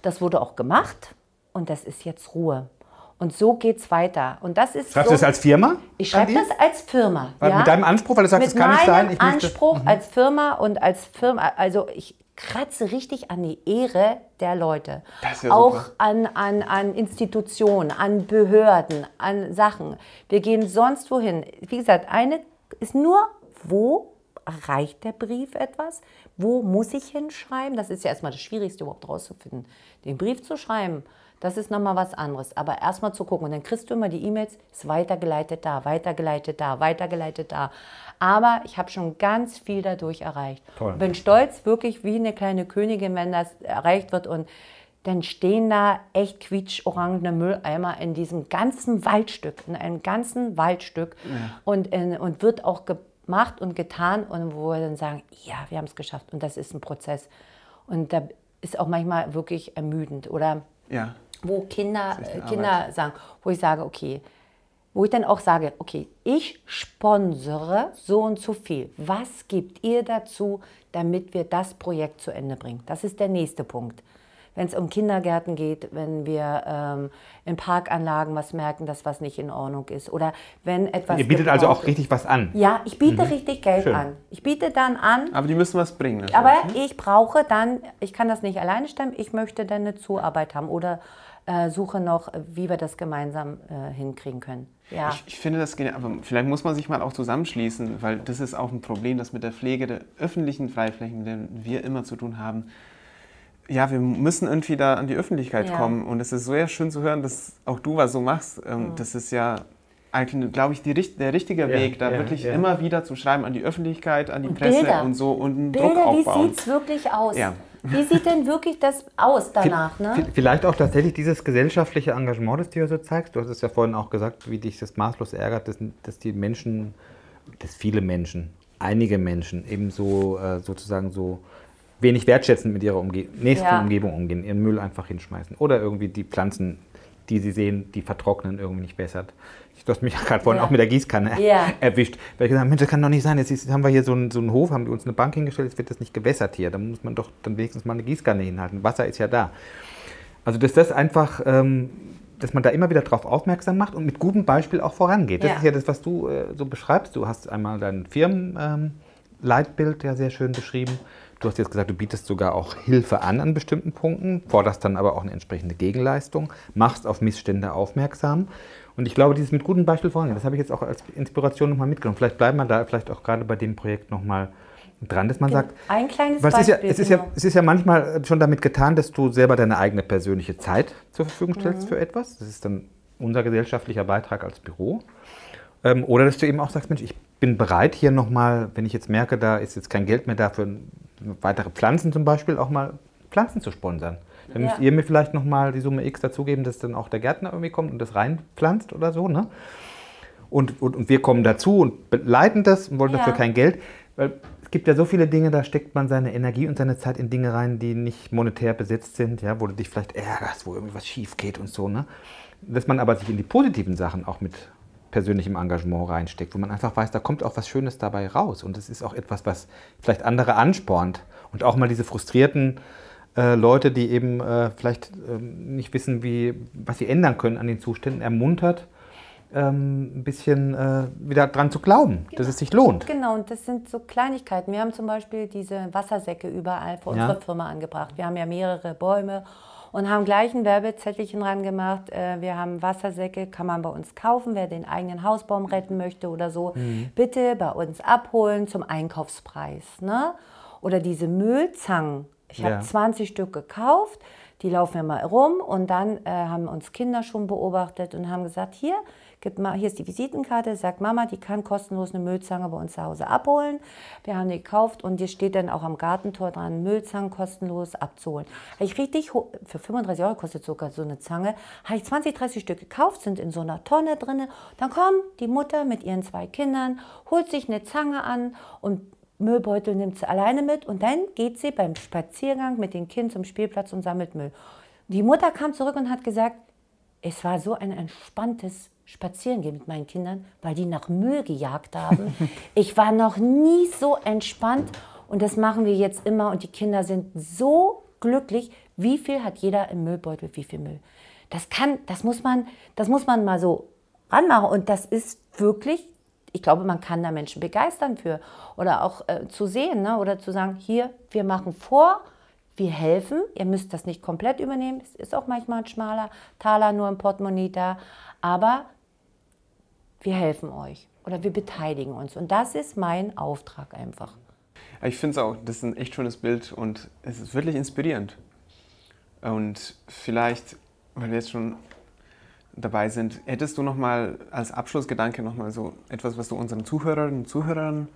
Das wurde auch gemacht und das ist jetzt Ruhe. Und so geht es weiter. Und das ist Schreibst so, du das als Firma? ich schreibe das als Firma. Ja? Mit deinem Anspruch, weil du sagst, Mit das kann nicht sein. meinem Ich möchte, Mhm. Anspruch als Firma und als Firma, also ich kratze richtig an die Ehre der Leute. Das ist ja Auch super. an, an, an Institutionen, an Behörden, an Sachen. Wir gehen sonst wohin. Wie gesagt, eine ist nur, wo erreicht der Brief etwas? Wo muss ich hinschreiben? Das ist ja erstmal das Schwierigste überhaupt rauszufinden. Den Brief zu schreiben, das ist nochmal was anderes. Aber erstmal zu gucken. Und dann kriegst du immer die E-Mails, ist weitergeleitet da, weitergeleitet da, weitergeleitet da. Aber ich habe schon ganz viel dadurch erreicht. Toll. Bin stolz, wirklich wie eine kleine Königin, wenn das erreicht wird. Und dann stehen da echt quietschorangene Mülleimer in diesem ganzen Waldstück, in einem ganzen Waldstück. Und, in, und wird auch gemacht und getan. Und wo wir dann sagen, ja, wir haben es geschafft. Und das ist ein Prozess. Und da ist auch manchmal wirklich ermüdend. Oder Ja. Wo Kinder, äh, Kinder sagen, wo ich sage, okay, wo ich dann auch sage, okay, ich sponsere so und so viel. Was gibt ihr dazu, damit wir das Projekt zu Ende bringen? Das ist der nächste Punkt. Wenn es um Kindergärten geht, wenn wir ähm, in Parkanlagen was merken, dass was nicht in Ordnung ist oder wenn etwas Ihr bietet also auch richtig was an. Ja, ich biete richtig Geld Schön. an. Ich biete dann an, Aber die müssen was bringen. aber ne? ich brauche dann, ich kann das nicht alleine stemmen, ich möchte dann eine Zuarbeit haben oder äh, suche noch, wie wir das gemeinsam äh, hinkriegen können. Ja. Ich, ich finde das genial, aber vielleicht muss man sich mal auch zusammenschließen, weil das ist auch ein Problem, das mit der Pflege der öffentlichen Freiflächen, mit denen wir immer zu tun haben. Ja, wir müssen irgendwie da an die Öffentlichkeit Ja. kommen und es ist sehr schön zu hören, dass auch du was so machst. Ähm, Das ist ja eigentlich, glaube ich, die, der richtige Weg, da ja, wirklich ja. immer wieder zu schreiben an die Öffentlichkeit, an die Und Presse Bilder. und so und einen Druck Bilder, wie aufbauen. sieht es wirklich aus? Wie sieht denn wirklich das aus danach? Ne? Vielleicht auch tatsächlich dieses gesellschaftliche Engagement, das du ja so zeigst. Du hast es ja vorhin auch gesagt, wie dich das maßlos ärgert, dass, dass die Menschen, dass viele Menschen, einige Menschen eben so äh, sozusagen so wenig wertschätzend mit ihrer Umge nächsten Ja. Umgebung umgehen, ihren Müll einfach hinschmeißen oder irgendwie die Pflanzen, die sie sehen, die vertrocknen, irgendwie nicht bessert. Du hast mich [LAUGHS] ja gerade vorhin Ja. auch mit der Gießkanne Ja. erwischt. Weil ich gesagt habe, Mensch, das kann doch nicht sein. Jetzt ist- haben wir hier so einen, so einen Hof, haben wir uns eine Bank hingestellt, jetzt wird das nicht gewässert hier. Da muss man doch dann wenigstens mal eine Gießkanne hinhalten. Wasser ist ja da. Also dass das einfach, ähm, dass man da immer wieder drauf aufmerksam macht und mit gutem Beispiel auch vorangeht. Das Ja. ist ja das, was du äh, so beschreibst. Du hast einmal dein Firmenleitbild ähm, ja sehr schön beschrieben. Du hast jetzt gesagt, du bietest sogar auch Hilfe an an bestimmten Punkten, forderst dann aber auch eine entsprechende Gegenleistung, machst auf Missstände aufmerksam. Und ich glaube, dieses mit gutem Beispiel vorangehen, das habe ich jetzt auch als Inspiration nochmal mitgenommen. Vielleicht bleiben wir da vielleicht auch gerade bei dem Projekt nochmal dran, dass man Genau. sagt, Ein kleines es ist, ja, Beispiel, es, ist ja, genau. es ist ja manchmal schon damit getan, dass du selber deine eigene persönliche Zeit zur Verfügung stellst Mhm. für etwas. Das ist dann unser gesellschaftlicher Beitrag als Büro. Ähm, oder dass du eben auch sagst, Mensch, ich bin bereit hier nochmal, wenn ich jetzt merke, da ist jetzt kein Geld mehr da für weitere Pflanzen zum Beispiel, auch mal Pflanzen zu sponsern. Dann Ja. müsst ihr mir vielleicht nochmal die Summe X dazugeben, dass dann auch der Gärtner irgendwie kommt und das reinpflanzt oder so. Ne? Und, und, und wir kommen dazu und leiten das und wollen Ja. dafür kein Geld. Weil es gibt ja so viele Dinge, da steckt man seine Energie und seine Zeit in Dinge rein, die nicht monetär besetzt sind, ja, wo du dich vielleicht ärgerst, wo irgendwie was schief geht und so. Ne? Dass man aber sich in die positiven Sachen auch mit persönlichem Engagement reinsteckt, wo man einfach weiß, da kommt auch was Schönes dabei raus. Und das ist auch etwas, was vielleicht andere anspornt. Und auch mal diese frustrierten äh, Leute, die eben äh, vielleicht ähm, nicht wissen, wie, was sie ändern können an den Zuständen, ermuntert, ähm, ein bisschen äh, wieder dran zu glauben, dass es sich lohnt. Genau, und das sind so Kleinigkeiten. Wir haben zum Beispiel diese Wassersäcke überall für Ja. unsere Firma angebracht. Wir haben ja mehrere Bäume und haben gleich ein Werbezettelchen ran gemacht. Äh, Wir haben Wassersäcke, kann man bei uns kaufen, wer den eigenen Hausbaum retten möchte oder so. Bitte bei uns abholen zum Einkaufspreis. Ne? Oder diese Müllzangen. Ich Ja. habe 20 Stück gekauft. Die laufen mal rum und dann äh, haben uns Kinder schon beobachtet und haben gesagt, hier, gib mal, hier ist die Visitenkarte, sagt Mama, die kann kostenlos eine Müllzange bei uns zu Hause abholen. Wir haben die gekauft und die steht dann auch am Gartentor dran, Müllzangen kostenlos abzuholen. Habe ich richtig, für 35 Euro kostet sogar so eine Zange, habe ich 20, 30 Stück gekauft, sind in so einer Tonne drin. Dann kommt die Mutter mit ihren zwei Kindern, holt sich eine Zange an und Müllbeutel nimmt sie alleine mit und dann geht sie beim Spaziergang mit den Kindern zum Spielplatz und sammelt Müll. Die Mutter kam zurück und hat gesagt, es war so ein entspanntes Spazierengehen mit meinen Kindern, weil die nach Müll gejagt haben. [LAUGHS] Ich war noch nie so entspannt und das machen wir jetzt immer und die Kinder sind so glücklich. Wie viel hat jeder im Müllbeutel, wie viel Müll? Das kann, das muss man, das muss man mal so ranmachen und das ist wirklich ich glaube, man kann da Menschen begeistern für. Oder auch äh, zu sehen ne? oder zu sagen, hier, wir machen vor, wir helfen, ihr müsst das nicht komplett übernehmen. Es ist auch manchmal ein schmaler Taler nur im Portemonnaie da, aber wir helfen euch oder wir beteiligen uns. Und das ist mein Auftrag einfach. Ich finde es auch, das ist ein echt schönes Bild und es ist wirklich inspirierend. Und vielleicht, weil wir jetzt schon dabei sind, hättest du noch mal als Abschlussgedanke noch mal so etwas, was du unseren Zuhörerinnen und Zuhörern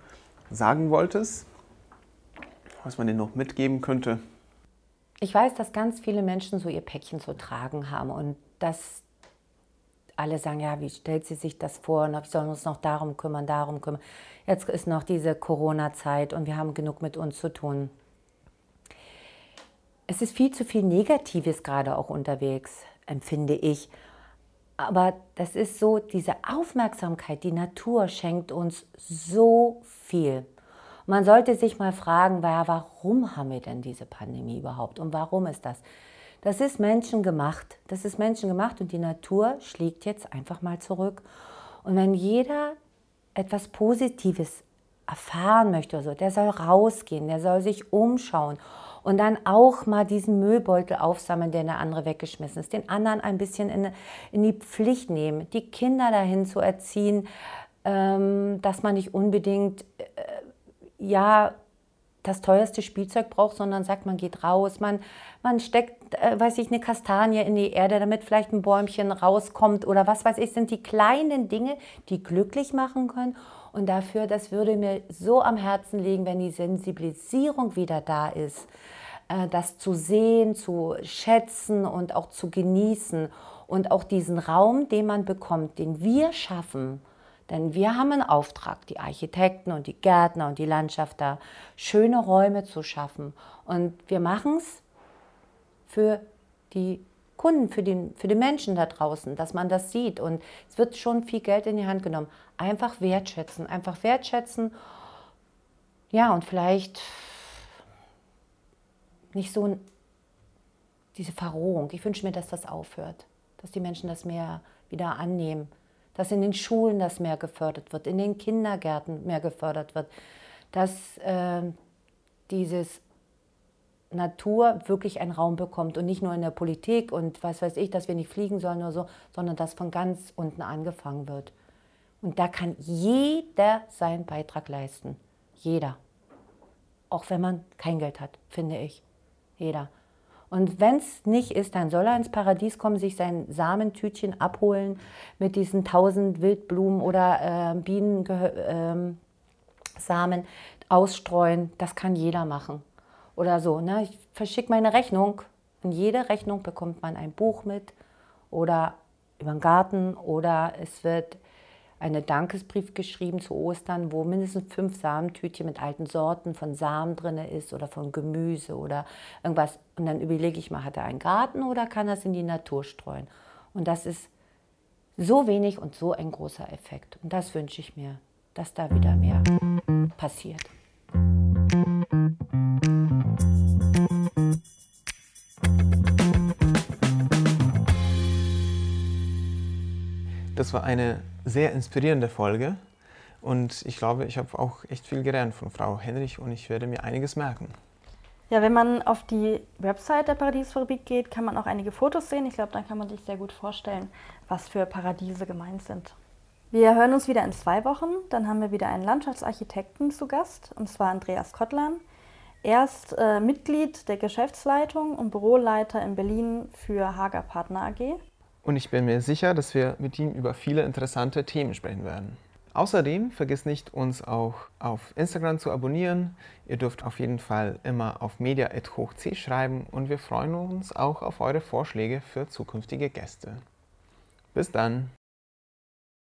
sagen wolltest, was man denen noch mitgeben könnte? Ich weiß, dass ganz viele Menschen so ihr Päckchen zu tragen haben und dass alle sagen, ja, wie stellt sie sich das vor? Und wir sollen uns noch darum kümmern, darum kümmern. Jetzt ist noch diese Corona-Zeit und wir haben genug mit uns zu tun. Es ist viel zu viel Negatives gerade auch unterwegs, empfinde ich. Aber das ist so, diese Aufmerksamkeit, die Natur schenkt uns so viel. Man sollte sich mal fragen, warum haben wir denn diese Pandemie überhaupt und warum ist das? Das ist menschengemacht. Das ist menschengemacht und die Natur schlägt jetzt einfach mal zurück. Und wenn jeder etwas Positives erfahren möchte, oder so, der soll rausgehen, der soll sich umschauen und dann auch mal diesen Müllbeutel aufsammeln, der der andere weggeschmissen ist, den anderen ein bisschen in, in die Pflicht nehmen, die Kinder dahin zu erziehen, ähm, dass man nicht unbedingt äh, ja das teuerste Spielzeug braucht, sondern sagt, man geht raus, man, man steckt, äh, weiß ich, eine Kastanie in die Erde, damit vielleicht ein Bäumchen rauskommt oder was weiß ich, sind die kleinen Dinge, die glücklich machen können. Und dafür, das würde mir so am Herzen liegen, wenn die Sensibilisierung wieder da ist, äh, das zu sehen, zu schätzen und auch zu genießen und auch diesen Raum, den man bekommt, den wir schaffen, denn wir haben einen Auftrag, die Architekten und die Gärtner und die Landschafter, schöne Räume zu schaffen. Und wir machen es für die Kunden, für den, für die Menschen da draußen, dass man das sieht. Und es wird schon viel Geld in die Hand genommen. Einfach wertschätzen, einfach wertschätzen. Ja, und vielleicht nicht so diese Verrohung. Ich wünsche mir, dass das aufhört, dass die Menschen das mehr wieder annehmen dass in den Schulen das mehr gefördert wird, in den Kindergärten mehr gefördert wird, dass äh, dieses Natur wirklich einen Raum bekommt und nicht nur in der Politik und was weiß ich, dass wir nicht fliegen sollen oder so, sondern dass von ganz unten angefangen wird. Und da kann jeder seinen Beitrag leisten. Jeder. auch wenn man kein Geld hat, finde ich. Jeder. Und wenn es nicht ist, dann soll er ins Paradies kommen, sich sein Samentütchen abholen mit diesen tausend Wildblumen oder äh, Bienensamen ähm, ausstreuen. Das kann jeder machen. Oder so. Ne? Ich verschicke meine Rechnung. In jede Rechnung bekommt man ein Buch mit oder über den Garten oder es wird einen Dankesbrief geschrieben zu Ostern, wo mindestens fünf Samentütchen mit alten Sorten von Samen drin ist oder von Gemüse oder irgendwas. Und dann überlege ich mal, hat er einen Garten oder kann er es in die Natur streuen? Und das ist so wenig und so ein großer Effekt. Und das wünsche ich mir, dass da wieder mehr passiert. Das war eine sehr inspirierende Folge und ich glaube, ich habe auch echt viel gelernt von Frau Henrich und ich werde mir einiges merken. Ja, wenn man auf die Website der Paradiesfabrik geht, kann man auch einige Fotos sehen. Ich glaube, dann kann man sich sehr gut vorstellen, was für Paradiese gemeint sind. Wir hören uns wieder in zwei Wochen. Dann haben wir wieder einen Landschaftsarchitekten zu Gast, und zwar Andreas Kottlan. Er ist äh, Mitglied der Geschäftsleitung und Büroleiter in Berlin für Hager Partner AG. Und ich bin mir sicher, dass wir mit ihm über viele interessante Themen sprechen werden. Außerdem vergiss nicht, uns auch auf Instagram zu abonnieren. Ihr dürft auf jeden Fall immer auf media.hochc schreiben und wir freuen uns auch auf eure Vorschläge für zukünftige Gäste. Bis dann!